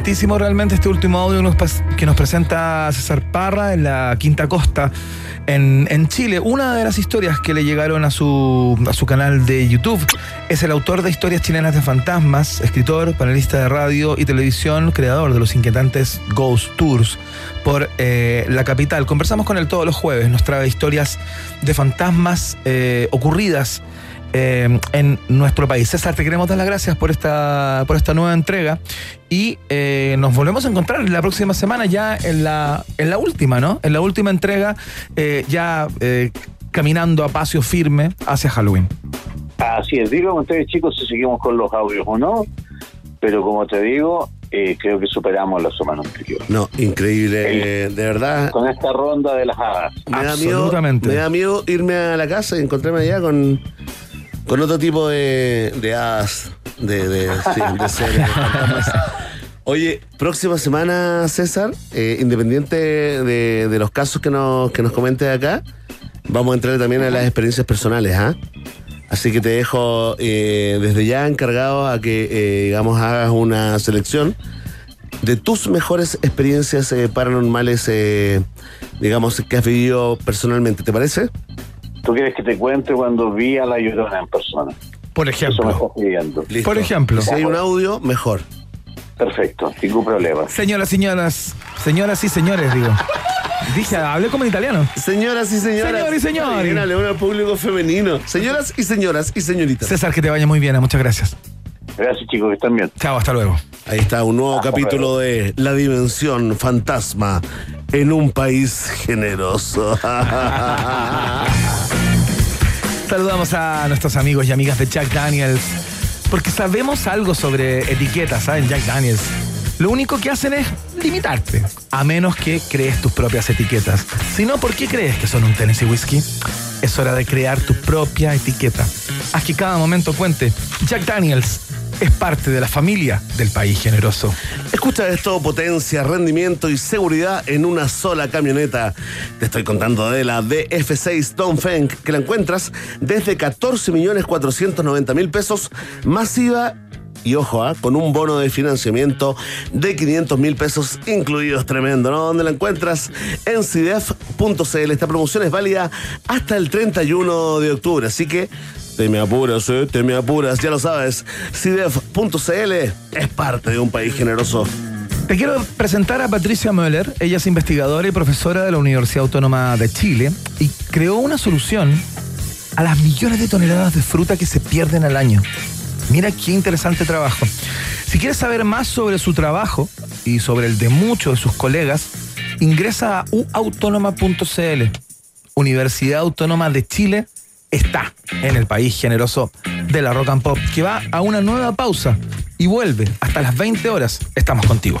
Interesantísimo realmente este último audio que nos, presenta César Parra en la Quinta Costa, en, Chile. Una de las historias que le llegaron a su, a su canal de YouTube es el autor de Historias Chilenas de Fantasmas, escritor, panelista de radio y televisión, creador de los inquietantes Ghost Tours por eh, la capital. Conversamos con él todos los jueves, nos trae historias de fantasmas eh, ocurridas eh, en nuestro país. César, te queremos dar las gracias por esta, por esta nueva entrega y eh, nos volvemos a encontrar la próxima semana ya en la, en la última, ¿no? En la última entrega, eh, ya eh, caminando a paso firme hacia Halloween. Así es, díganme ustedes chicos si seguimos con los audios o no, pero como te digo, eh, creo que superamos la semana anterior. No, increíble, eh, de verdad. Con esta ronda de las hadas. Me da, miedo, Absolutamente. me da miedo irme a la casa y encontrarme allá con, con otro tipo de, de hadas, de, de, de fantasmas. Oye, próxima semana, César, eh, independiente de, de los casos que nos, que nos comentes acá, vamos a entrar también a las experiencias personales, ¿ah? Así que te dejo eh, desde ya encargado a que, eh, digamos, hagas una selección de tus mejores experiencias paranormales, digamos, que has vivido personalmente. ¿Te parece? ¿Tú quieres que te cuente cuando vi a la llorona en persona? Por Eso me ejemplo. estás pidiendo. Listo. Por ejemplo. Si hay un audio, mejor. Perfecto, ningún problema. Señoras, señoras, señoras y señores, digo. Dije, hablé como en italiano. Señoras y señoras. Señor y señor. Bien, hablé al público femenino. Señoras y señoras y señoritas. César, que te vaya muy bien, muchas gracias. Gracias chicos, que están bien. Chao, hasta luego. Ahí está un nuevo Hasta capítulo de La Dimensión Fantasma en un país generoso. <laughs> Saludamos a nuestros amigos y amigas de Jack Daniels, porque sabemos algo sobre etiquetas, ¿saben? Jack Daniels. Lo único que hacen es limitarte, a menos que crees tus propias etiquetas. Si no, ¿por qué crees que son un Tennessee Whiskey? Es hora de crear tu propia etiqueta. Haz que cada momento cuente. Jack Daniels es parte de la familia del país generoso. Escucha esto, potencia, rendimiento y seguridad en una sola camioneta. Te estoy contando de la DF6 Dongfeng, que la encuentras desde 14 millones 490 mil pesos masiva y ojo, ¿ah? con un bono de financiamiento de 500 mil pesos incluidos. Tremendo, ¿no? ¿Dónde la encuentras? En CIDEF.cl. Esta promoción es válida hasta el 31 de octubre, así que te me apuras, ¿eh? Te me apuras, ya lo sabes. CIDEF.cl es parte de un país generoso. Te quiero presentar a Patricia Möller. Ella es investigadora y profesora de la Universidad Autónoma de Chile y creó una solución a las millones de toneladas de fruta que se pierden al año. Mira qué interesante trabajo. Si quieres saber más sobre su trabajo y sobre el de muchos de sus colegas, ingresa a uautónoma.cl. Universidad Autónoma de Chile está en el país generoso de la Rock and Pop, que va a una nueva pausa y vuelve hasta las 20 horas. Estamos contigo.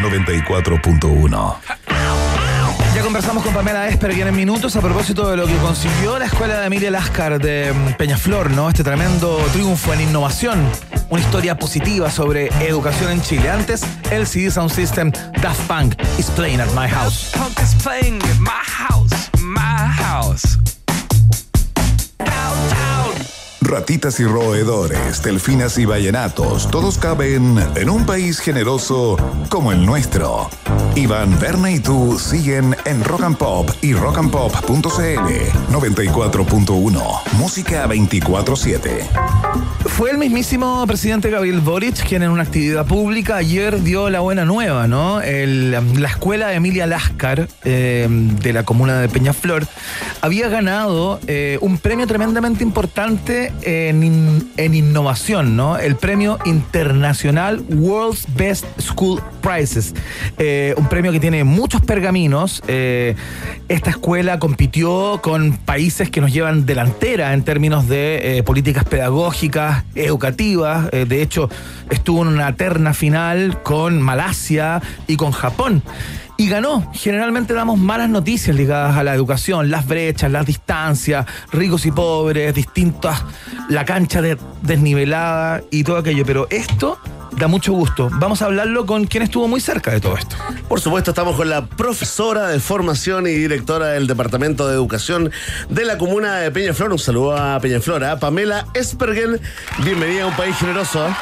94.1. Ya conversamos con Pamela Esper en minutos a propósito de lo que consiguió la escuela de Emilia Lascar de mm, Peñaflor, ¿no? Este tremendo triunfo en innovación. Una historia positiva sobre educación en Chile. Antes, el CD Sound System Daft Punk is playing at my house. Punk is playing at my house, my house. Ratitas y roedores, delfinas y vallenatos, todos caben en un país generoso como el nuestro. Iván, Berna y tú siguen en Rock and Pop y rockandpop.cl 94.1. Música 24-7. Fue el mismísimo presidente Gabriel Boric quien en una actividad pública ayer dio la buena nueva, ¿no? La escuela Emilia Lascar eh, de la comuna de Peñaflor había ganado eh, un premio tremendamente importante en, in- en innovación, ¿no? El premio internacional World's Best School Prizes. Eh, un premio que tiene muchos pergaminos. Eh, esta escuela compitió con países que nos llevan delantera en términos de eh, políticas pedagógicas, educativas. De hecho, estuvo en una terna final con Malasia y con Japón. Y ganó. Generalmente damos malas noticias ligadas a la educación, las brechas, las distancias, ricos y pobres, distintas, la cancha de- desnivelada y todo aquello. Pero esto da mucho gusto. Vamos a hablarlo con quien estuvo muy cerca de todo esto. Por supuesto, estamos con la profesora de formación y directora del Departamento de Educación de la Comuna de Peñaflor. Un saludo a Peñaflor, a Pamela Espergen. Bienvenida a un país generoso. ¿eh?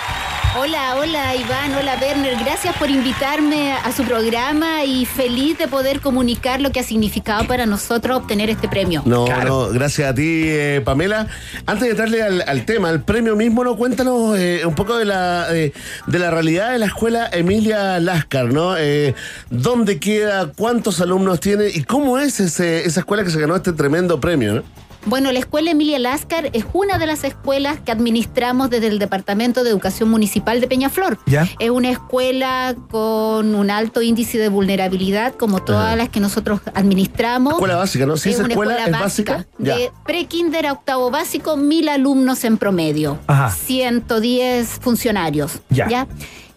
Hola, hola Iván, hola Werner, gracias por invitarme a su programa y feliz de poder comunicar lo que ha significado para nosotros obtener este premio. No, no, gracias a ti, eh, Pamela. Antes de entrarle al, al tema, al premio mismo, ¿no? Cuéntanos eh, un poco de la, eh, de la realidad de la escuela Emilia Lascar, ¿no? Eh, ¿Dónde queda? ¿Cuántos alumnos tiene? ¿Y cómo es ese, esa escuela que se ganó este tremendo premio? ¿no? Bueno, la Escuela Emilia Láscar es una de las escuelas que administramos desde el Departamento de Educación Municipal de Peñaflor. ¿Ya? Es una escuela con un alto índice de vulnerabilidad, como todas Ajá. las que nosotros administramos. Escuela básica, ¿no? Si es una escuela, escuela es básica, ya. De pre-kinder a octavo básico, mil alumnos en promedio. Ajá. 110 funcionarios. Ya.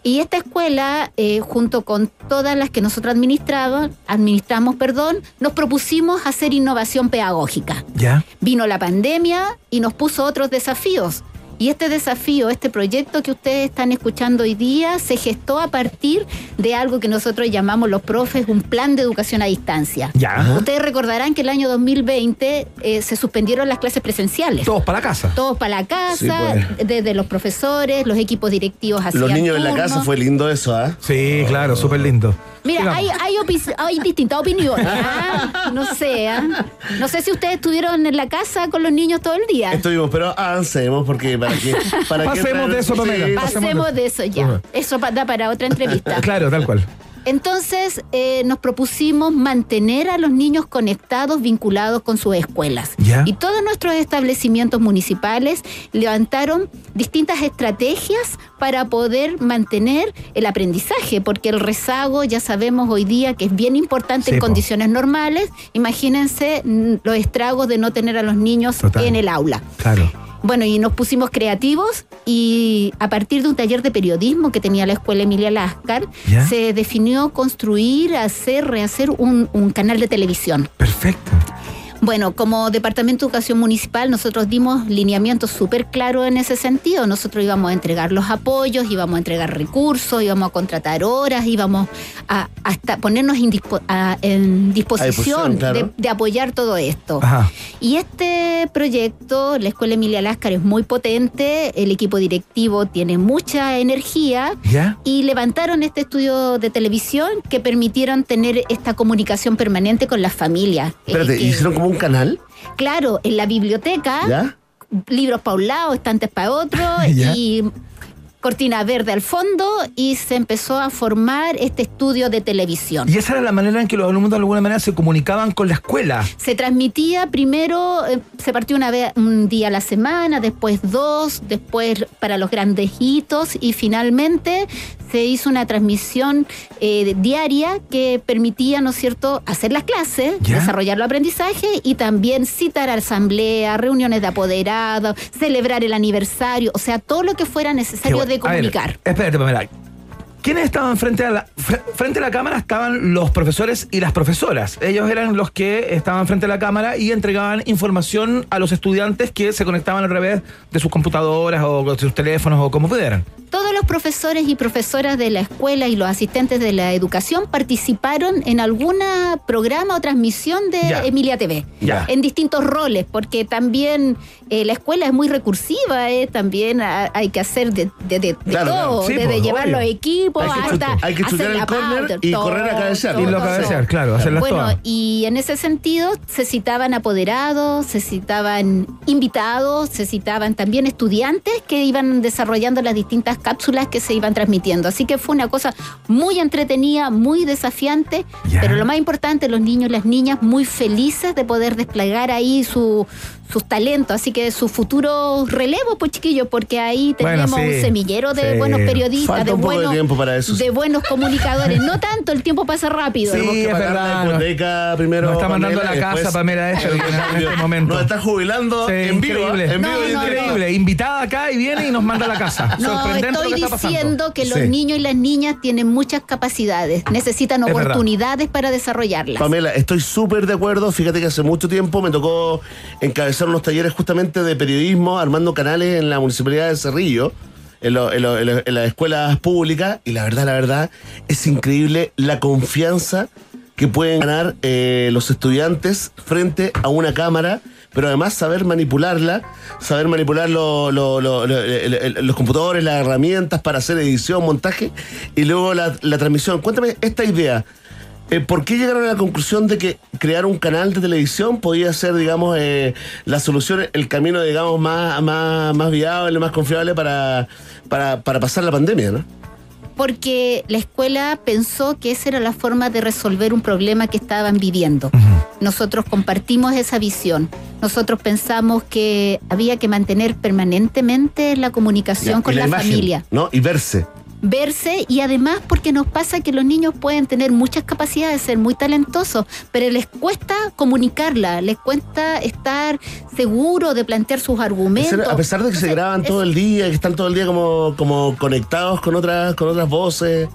Y esta escuela, eh, junto con todas las que nosotros administramos, administramos, perdón, nos propusimos hacer innovación pedagógica. ¿Ya? Vino la pandemia y nos puso otros desafíos. Y este desafío, este proyecto que ustedes están escuchando hoy día, se gestó a partir de algo que nosotros llamamos los profes un plan de educación a distancia. Ya. Ustedes recordarán que el año 2020 eh, se suspendieron las clases presenciales. Todos para la casa. Todos para la casa, Sí, pues. desde los profesores, los equipos directivos hacían Los niños en la casa fue lindo eso, ¿ah? Sí, claro, súper lindo. Mira, hay, hay, hay distintas opiniones. ¿ah? <laughs> No sé, ¿ah? no sé si ustedes estuvieron en la casa con los niños todo el día. Estuvimos, pero avancemos porque para que para que Pasemos de eso, Pamela. Sí, Pasemos de eso ya. Eso da para otra entrevista. Claro, tal cual. Entonces eh, nos propusimos mantener a los niños conectados, vinculados con sus escuelas. Y todos nuestros establecimientos municipales levantaron distintas estrategias para poder mantener el aprendizaje, porque el rezago ya sabemos hoy día que es bien importante Sí, en po. condiciones normales. Imagínense mm, los estragos de no tener a los niños Total. en el aula. Claro. Bueno, y nos pusimos creativos y a partir de un taller de periodismo que tenía la escuela Emilia Lascar, ¿Ya? se definió construir, hacer, rehacer un, un canal de televisión. Perfecto. Bueno, como Departamento de Educación Municipal, nosotros dimos lineamientos súper claros en ese sentido. Nosotros íbamos a entregar los apoyos, íbamos a entregar recursos, íbamos a contratar horas, íbamos a hasta ponernos a- en disposición claro. de, de apoyar todo esto. Ajá. Y este proyecto, la Escuela Emilia Láscar, es muy potente, el equipo directivo tiene mucha energía ¿Ya? y levantaron este estudio de televisión que permitieron tener esta comunicación permanente con las familias. Eh, Espérate, que- ¿hicieron como un canal? Claro, en la biblioteca, ¿Ya? libros para un lado, estantes para otro <laughs> Ya. y cortina verde al fondo y se empezó a formar este estudio de televisión. Y esa era la manera en que los alumnos de alguna manera se comunicaban con la escuela. Se transmitía primero, eh, se partió una vez un día a la semana, después dos, después para los grandes hitos y finalmente se hizo una transmisión eh, diaria que permitía, ¿no es cierto?, hacer las clases, ¿Ya? desarrollar el aprendizaje y también citar a asamblea, reuniones de apoderados, celebrar el aniversario, o sea, todo lo que fuera necesario de. A ver, comunicar. espérate, Pamela. ¿Quiénes estaban frente a la fre- frente a la cámara? Estaban los profesores y las profesoras. Ellos eran los que estaban frente a la cámara y entregaban información a los estudiantes que se conectaban a través de sus computadoras o de sus teléfonos o como pudieran. Todos los profesores y profesoras de la escuela y los asistentes de la educación participaron en algún programa o transmisión de Ya. Emilia TV. Ya. En distintos roles, porque también eh, la escuela es muy recursiva, eh, también ha- hay que hacer de, de- de- de Claro, claro. todo, Sí, desde pues, llevar obvio. los equipos Hay que hasta chutar- hay que chutar hacer el pauta, y correr a cabecear. Y lo cabecear, claro, hacerlas Bueno, todas. y en ese sentido se citaban apoderados, se citaban invitados, se citaban también estudiantes que iban desarrollando las distintas cápsulas que se iban transmitiendo. Así que fue una cosa muy entretenida, muy desafiante, pero lo más importante, los niños y las niñas muy felices de poder desplegar ahí su, sus talentos, así que su futuro relevo, pues chiquillos, porque ahí Bueno, tenemos sí, un semillero de sí. buenos periodistas, Falta de un poco de buenos, tiempo para eso, sí. de buenos comunicadores. <laughs> No tanto, el tiempo pasa rápido. Sí, Tenemos que es pagar verdad, la no- hipoteca primero. nos está mandando a la casa después- Pamela Escher en este momento. Nos está jubilando Sí, en vivo. increíble, ¿eh? En vivo No, no, increíble. Invitada acá y viene y nos manda a la casa. No, lo estoy diciendo que los Sí. niños y las niñas tienen muchas capacidades, necesitan Es verdad. oportunidades para desarrollarlas. Pamela, estoy súper de acuerdo. Fíjate que hace mucho tiempo me tocó encabezar unos talleres justamente de periodismo, armando canales en la municipalidad de Cerrillo, en, las escuelas públicas. Y la verdad, la verdad, es increíble la confianza que pueden ganar eh, los estudiantes frente a una cámara. Pero además saber manipularla, saber manipular los computadores, las herramientas para hacer edición, montaje y luego la transmisión. Cuéntame esta idea. Eh, ¿Por qué llegaron a la conclusión de que crear un canal de televisión podía ser, digamos, eh, la solución, el camino, digamos, más, más, más viable, más confiable para, para, para pasar la pandemia, ¿no? porque la escuela pensó que esa era la forma de resolver un problema que estaban viviendo. Nosotros compartimos esa visión. Nosotros pensamos que había que mantener permanentemente la comunicación Ya, con la, imagen, familia. ¿no? Y verse. Verse y además porque nos pasa que los niños pueden tener muchas capacidades, ser muy talentosos, pero les cuesta comunicarla, les cuesta estar seguro de plantear sus argumentos. A pesar de que se graban es- todo el día, que están todo el día como, como conectados con otras, con otras voces.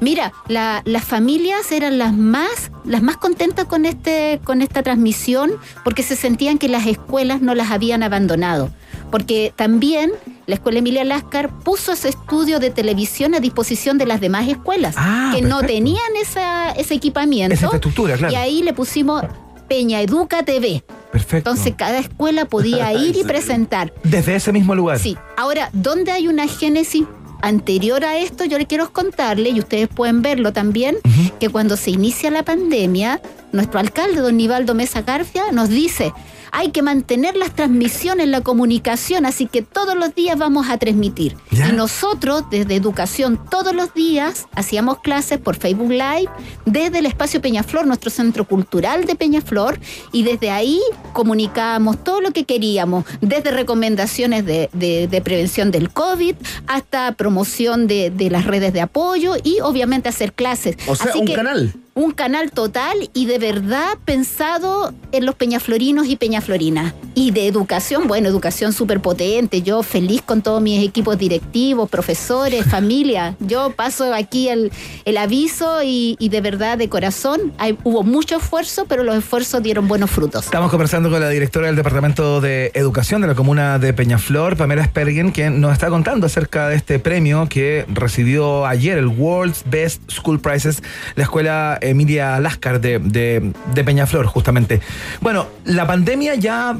Mira, la- las familias eran las más, las más contentas con este, con esta transmisión, porque se sentían que las escuelas no las habían abandonado. Porque también la escuela Emilia Lascar puso ese estudio de televisión a disposición de las demás escuelas Ah, que no tenían esa, ese equipamiento. Esa infraestructura, claro. Y ahí le pusimos Peña Educa TV. Perfecto. Entonces cada escuela podía <laughs> ir y presentar. Desde ese mismo lugar. Sí. Ahora, ¿dónde hay una génesis anterior a esto? Yo le quiero contarle, y ustedes pueden verlo también, que cuando se inicia la pandemia, nuestro alcalde, don Nivaldo Mesa García, nos dice, hay que mantener las transmisiones, la comunicación, así que todos los días vamos a transmitir. Ya. Y nosotros, desde educación, todos los días hacíamos clases por Facebook Live, desde el espacio Peñaflor, nuestro centro cultural de Peñaflor, y desde ahí comunicábamos todo lo que queríamos, desde recomendaciones de, de- de prevención del COVID hasta promoción de, de las redes de apoyo y obviamente hacer clases. O sea, Así un que- canal. Un canal total y de verdad pensado en los peñaflorinos y peñaflorinas. Y de educación, bueno, educación súper potente. Yo feliz con todos mis equipos directivos, profesores, <laughs> familia. Yo paso aquí el, el aviso y, y de verdad, de corazón, hay- hubo mucho esfuerzo, pero los esfuerzos dieron buenos frutos. Estamos conversando con la directora del Departamento de Educación de la Comuna de Peñaflor, Pamela Spergen, quien nos está contando acerca de este premio que recibió ayer el World's Best School Prizes, la escuela Emilia Lascar de, de- de Peñaflor, justamente. Bueno, la pandemia ya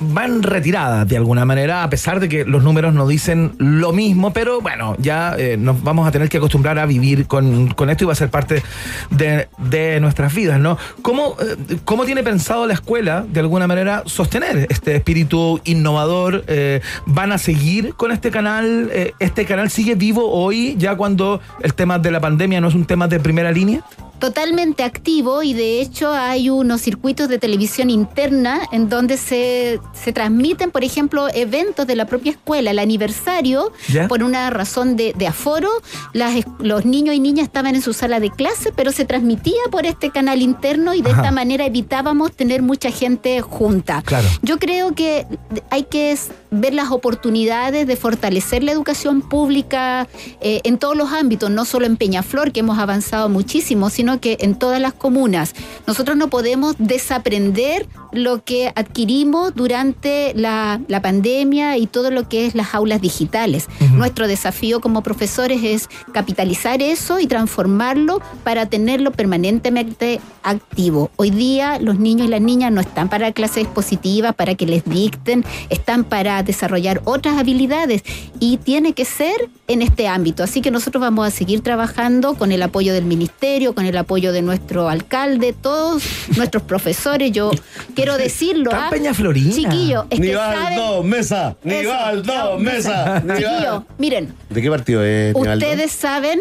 va en retirada de alguna manera, a pesar de que los números no dicen lo mismo, pero bueno, ya eh, nos vamos a tener que acostumbrar a vivir con, con esto y va a ser parte de, de nuestras vidas, ¿no? ¿Cómo, eh, ¿Cómo tiene pensado la escuela, de alguna manera, sostener este espíritu innovador? Eh, ¿Van a seguir con este canal? ¿Este canal sigue vivo hoy, ya cuando el tema de la pandemia no es un tema de primera línea? totalmente activo y de hecho hay unos circuitos de televisión interna en donde se, se transmiten, por ejemplo, eventos de la propia escuela. El aniversario, ¿Ya? por una razón de, de aforo, las los niños y niñas estaban en su sala de clase, pero se transmitía por este canal interno y de Ajá. esta manera evitábamos tener mucha gente junta. Claro. Yo creo que hay que ver las oportunidades de fortalecer la educación pública eh, en todos los ámbitos, no solo en Peñaflor, que hemos avanzado muchísimo, sino que en todas las comunas. Nosotros no podemos desaprender lo que adquirimos durante la, la pandemia y todo lo que es las aulas digitales. Nuestro desafío como profesores es capitalizar eso y transformarlo para tenerlo permanentemente activo. Hoy día los niños y las niñas no están para clases positivas, para que les dicten, están para desarrollar otras habilidades y tiene que ser en este ámbito. Así que nosotros vamos a seguir trabajando con el apoyo del ministerio, con el apoyo de nuestro alcalde, todos nuestros profesores. Yo <laughs> quiero decirlo. Está ¿ah? Peñaflorina. Chiquillo, es que saben- Nivaldo Mesa, Nivaldo Mesa. Chiquillo, miren, ¿De qué partido es Nivaldo? ustedes saben,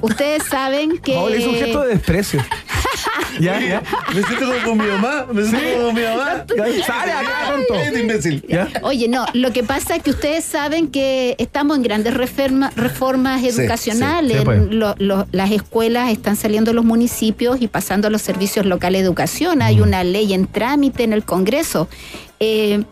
ustedes saben que Oh, le hizo un gesto de desprecio. ¿Ya? ¿Ya? Me siento como con mi mamá. Me siento como con mi mamá. Sale acá, tonto. Imbécil. ¿Ya? Oye, no, lo que pasa es que ustedes saben que estamos en grandes reforma- reformas educacionales. sí, sí, pues. Lo- lo- las escuelas están saliendo de los municipios y pasando a los servicios locales de educación. Hay una ley en trámite en el Congreso. Eh,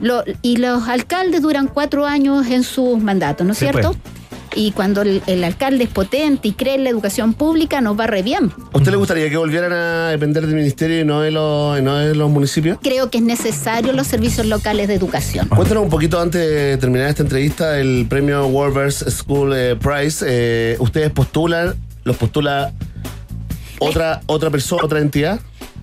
lo- y los alcaldes duran cuatro años en sus mandatos, ¿no es Sí, cierto? pues. Y cuando el, el alcalde es potente y cree en la educación pública, nos va re bien. ¿A usted le gustaría que volvieran a depender del ministerio y no de los, y no de los municipios? Creo que es necesario los servicios locales de educación. Cuéntanos un poquito antes de terminar esta entrevista el premio Warburg School eh, Prize. Eh, ¿Ustedes postulan, los postula otra, otra persona, otra entidad?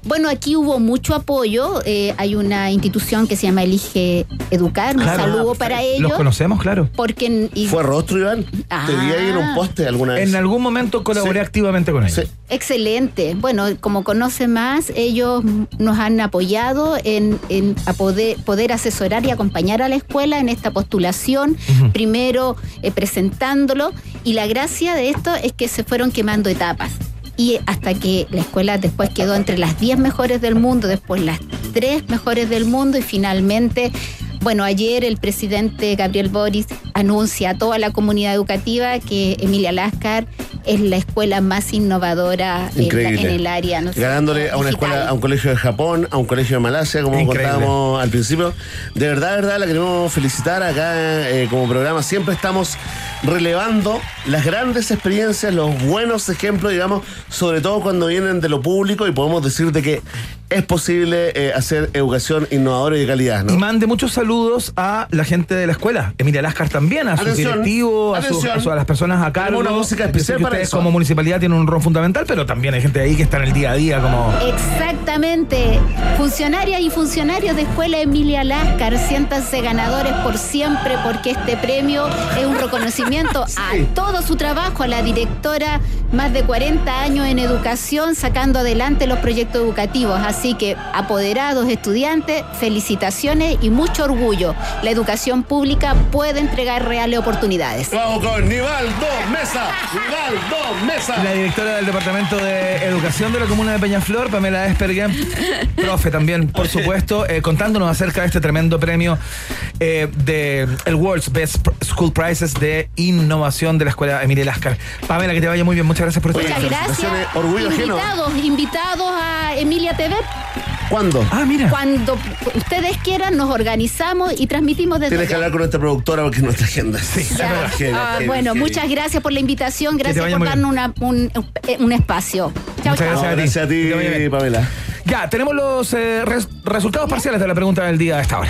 Bueno, aquí hubo mucho apoyo. eh, hay una institución que se llama Elige Educar. Un Claro. saludo para ellos. Los conocemos, claro. Porque en- y- ¿Fue rostro, Iván? Ah. Te vi ahí en un poste alguna vez. En algún momento colaboré Sí. activamente con ellos. Sí. excelente. Bueno, como conoce más, ellos nos han apoyado en, en a poder, poder asesorar y acompañar a la escuela en esta postulación. Primero eh, presentándolo. Y la gracia de esto es que se fueron quemando etapas. Y hasta que la escuela después quedó entre las 10 mejores del mundo, después las 3 mejores del mundo y finalmente bueno, ayer el presidente Gabriel Boris anuncia a toda la comunidad educativa que Emilia Lascar es la escuela más innovadora en, la- Increíble. en el área. ¿no es Ganándole a una digital. escuela, a un colegio de Japón, a un colegio de Malasia, como Increíble. contábamos al principio. De verdad, de verdad, la queremos felicitar acá eh, como programa. Siempre estamos relevando las grandes experiencias, los buenos ejemplos, digamos, sobre todo cuando vienen de lo público y podemos decir de que es posible eh, hacer educación innovadora y de calidad, ¿no? Y mande muchos saludos a la gente de la escuela. Emilia Lascar también, a sus Atención, directivos, a, a su- a las personas a cargo. Tenemos una música especial que para ustedes como municipalidad tienen un rol fundamental, pero también hay gente ahí que está en el día a día como... Exactamente. Funcionarias y funcionarios de Escuela Emilia Láscar, siéntanse ganadores por siempre porque este premio es un reconocimiento <laughs> a todo su trabajo, a la directora, más de 40 años en educación, sacando adelante los proyectos educativos. Así que, apoderados, estudiantes, felicitaciones y mucho orgullo. La educación pública puede entregar reales oportunidades. Vamos con Nivaldo Mesa. Nivaldo Mesa. La directora del Departamento de Educación de la Comuna de Peñaflor, Pamela Espergen, <laughs> profe también, por supuesto, eh, contándonos acerca de este tremendo premio eh, de el World's Best School Prizes de innovación de la Escuela Emilia Lascar. Pamela, que te vaya muy bien. Muchas gracias por estar Muchas gracias. orgullo ajeno. invitados a Emilia TV. ¿Cuándo? Ah, mira. Cuando ustedes quieran, nos organizamos y transmitimos desde Tienes que hablar con nuestra productora porque nuestra agenda. Sí, <laughs> Ya. Ah, bueno, muchas gracias por la invitación, gracias por darnos una- un, un espacio. Chao, Muchas chao. gracias a ti. gracias a ti. Pamela. Ya, tenemos los eh, res- resultados parciales de la pregunta del día a esta hora.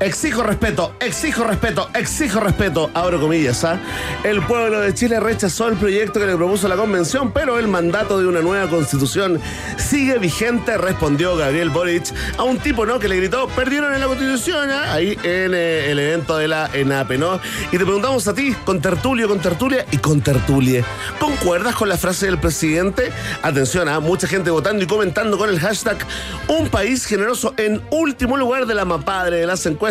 Exijo respeto, exijo respeto, exijo respeto. Abro comillas, ¿ah? El pueblo de Chile rechazó el proyecto que le propuso la convención, pero el mandato de una nueva constitución sigue vigente, respondió Gabriel Boric a un tipo, ¿no? Que le gritó, perdieron en la constitución, ¿ah? Ahí en eh, el evento de la ENAPE, ¿no? Y te preguntamos a ti, con tertulio, con tertulia y con tertulie. ¿Concuerdas con la frase del presidente? Atención, ¿ah? Mucha gente votando y comentando con el hashtag Un país generoso en último lugar de la mapadre de las encuestas.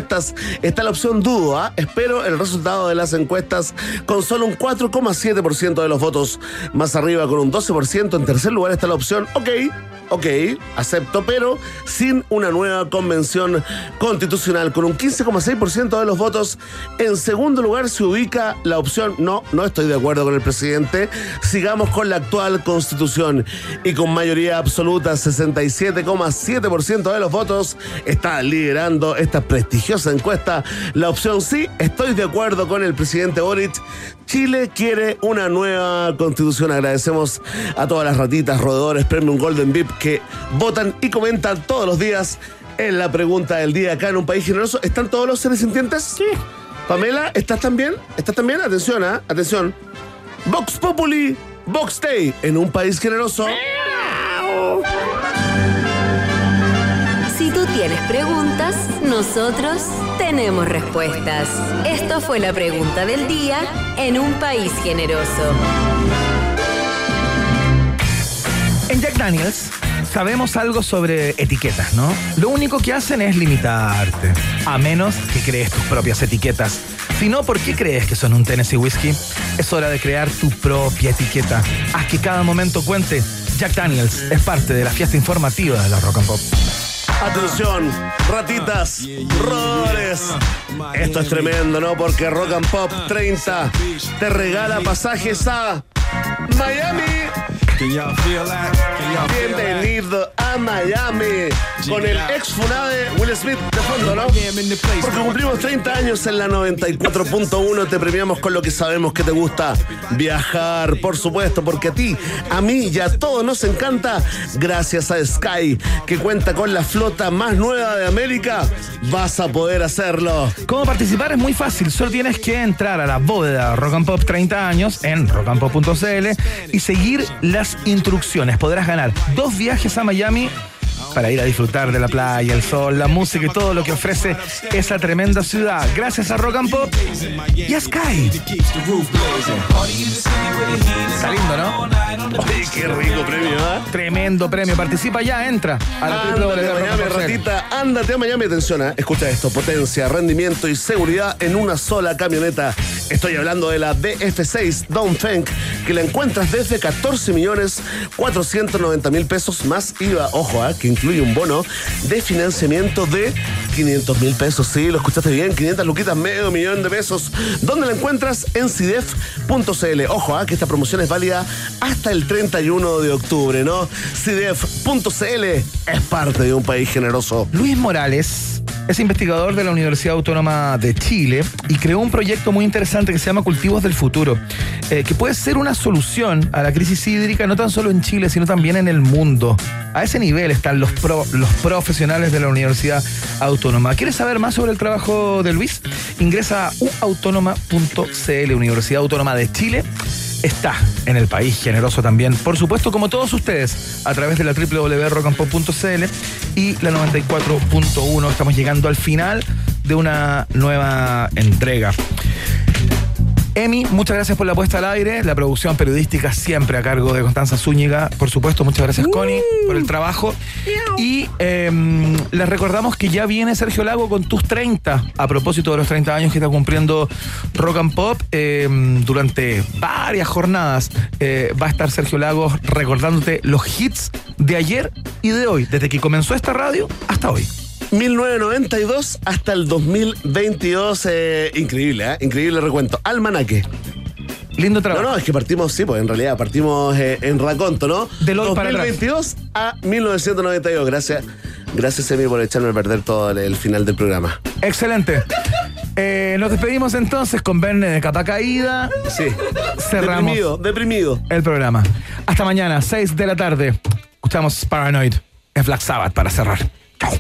Está la opción dudo, ¿ah? Espero el resultado de las encuestas con solo un 4,7% de los votos. Más arriba con un 12%. En tercer lugar está la opción ok. Ok, acepto, pero sin una nueva convención constitucional. Con un 15,6% de los votos. En segundo lugar se ubica la opción no, no estoy de acuerdo con el presidente. Sigamos con la actual constitución. Y con mayoría absoluta, 67,7% de los votos, está liderando esta prestigiosa encuesta. La opción sí, estoy de acuerdo con el presidente Boric. Chile quiere una nueva constitución. Agradecemos a todas las ratitas, roedores, Premium Golden VIP que votan y comentan todos los días en la pregunta del día acá en un país generoso. ¿Están todos los seres sintientes? Sí. Pamela, ¿estás también? ¿Estás también? Atención, ¿ah? Atención. Vox Populi, Vox Day, en un país generoso. Tú tienes preguntas, nosotros tenemos respuestas. Esto fue la pregunta del día en un país generoso. En Jack Daniels sabemos algo sobre etiquetas, ¿no? Lo único que hacen es limitarte, a menos que crees tus propias etiquetas. Si no, ¿por qué crees que son un Tennessee Whiskey? Es hora de crear tu propia etiqueta. Haz que cada momento cuente. Jack Daniels es parte de la fiesta informativa de la Rock and Pop. Atención, ratitas, roedores. Esto es tremendo, ¿no? Porque Rock and Pop 30 te regala pasajes a Miami. Bienvenido a Miami con el ex Funade Will Smith de fondo, ¿no? Porque cumplimos 30 años en la 94.1, te premiamos con lo que sabemos que te gusta viajar, por supuesto, porque a ti, a mí y a todos nos encanta, gracias a Sky, que cuenta con la flota más nueva de América, vas a poder hacerlo. ¿Cómo participar? Es muy fácil. Solo tienes que entrar a la bóveda Rock and Pop 30 años en rockandpop.cl y seguir las instrucciones. Podrás ganar dos viajes a Miami me para ir a disfrutar de la playa, el sol, la música y todo lo que ofrece esa tremenda ciudad. Gracias a Rock and Pop y a Sky. Está lindo, ¿no? Oye, qué rico premio, ¿ah? Tremendo premio. Participa ya, entra a la Ándate a Miami, ratita, ándate a Miami, atención, ¿ah? escucha esto, potencia, rendimiento y seguridad en una sola camioneta. Estoy hablando de la DF6 Dongfeng, que la encuentras desde 14 millones 490 mil pesos más IVA. Ojo, ¿ah? que incluye un bono de financiamiento de 500 mil pesos. Sí, lo escuchaste bien, 500 luquitas, medio millón de pesos. ¿Dónde la encuentras? En CIDEF.cl. Ojo, ¿ah? que esta promoción es válida hasta el 31 de octubre, ¿no? CIDEF.cl es parte de un país generoso. Luis Morales es investigador de la Universidad Autónoma de Chile y creó un proyecto muy interesante que se llama Cultivos del Futuro, eh, que puede ser una solución a la crisis hídrica no tan solo en Chile, sino también en el mundo. A ese nivel están los, pro- los profesionales de la Universidad Autónoma. ¿Quieres saber más sobre el trabajo de Luis? Ingresa a uautónoma.cl, Universidad Autónoma de Chile está en el país generoso también. Por supuesto, como todos ustedes, a través de la www.rockandpop.cl y la 94.1. Estamos llegando al final de una nueva entrega. Emi, muchas gracias por la puesta al aire. La producción periodística siempre a cargo de Constanza Zúñiga. Por supuesto, muchas gracias, Connie, por el trabajo. Y em, les recordamos que ya viene Sergio Lago con tus 30, a propósito de los 30 años que está cumpliendo Rock and Pop. em, durante varias jornadas eh, va a estar Sergio Lago recordándote los hits de ayer y de hoy, desde que comenzó esta radio hasta hoy. 1992 hasta el 2022. eh, increíble, ¿eh? Increíble recuento. Almanaque. Lindo trabajo. No, no, es que partimos, sí, pues en realidad partimos eh, en raconto, ¿no? Del hoy para atrás. 2022 a 1992. Gracias, gracias, Emi, por echarme a perder todo el, el final del programa. Excelente. Eh, nos despedimos entonces con Verne de capa caída. Sí. Cerramos Deprimido, deprimido. el programa. Hasta mañana, 6 de la tarde. Escuchamos Paranoid en Black Sabbath para cerrar. Chao.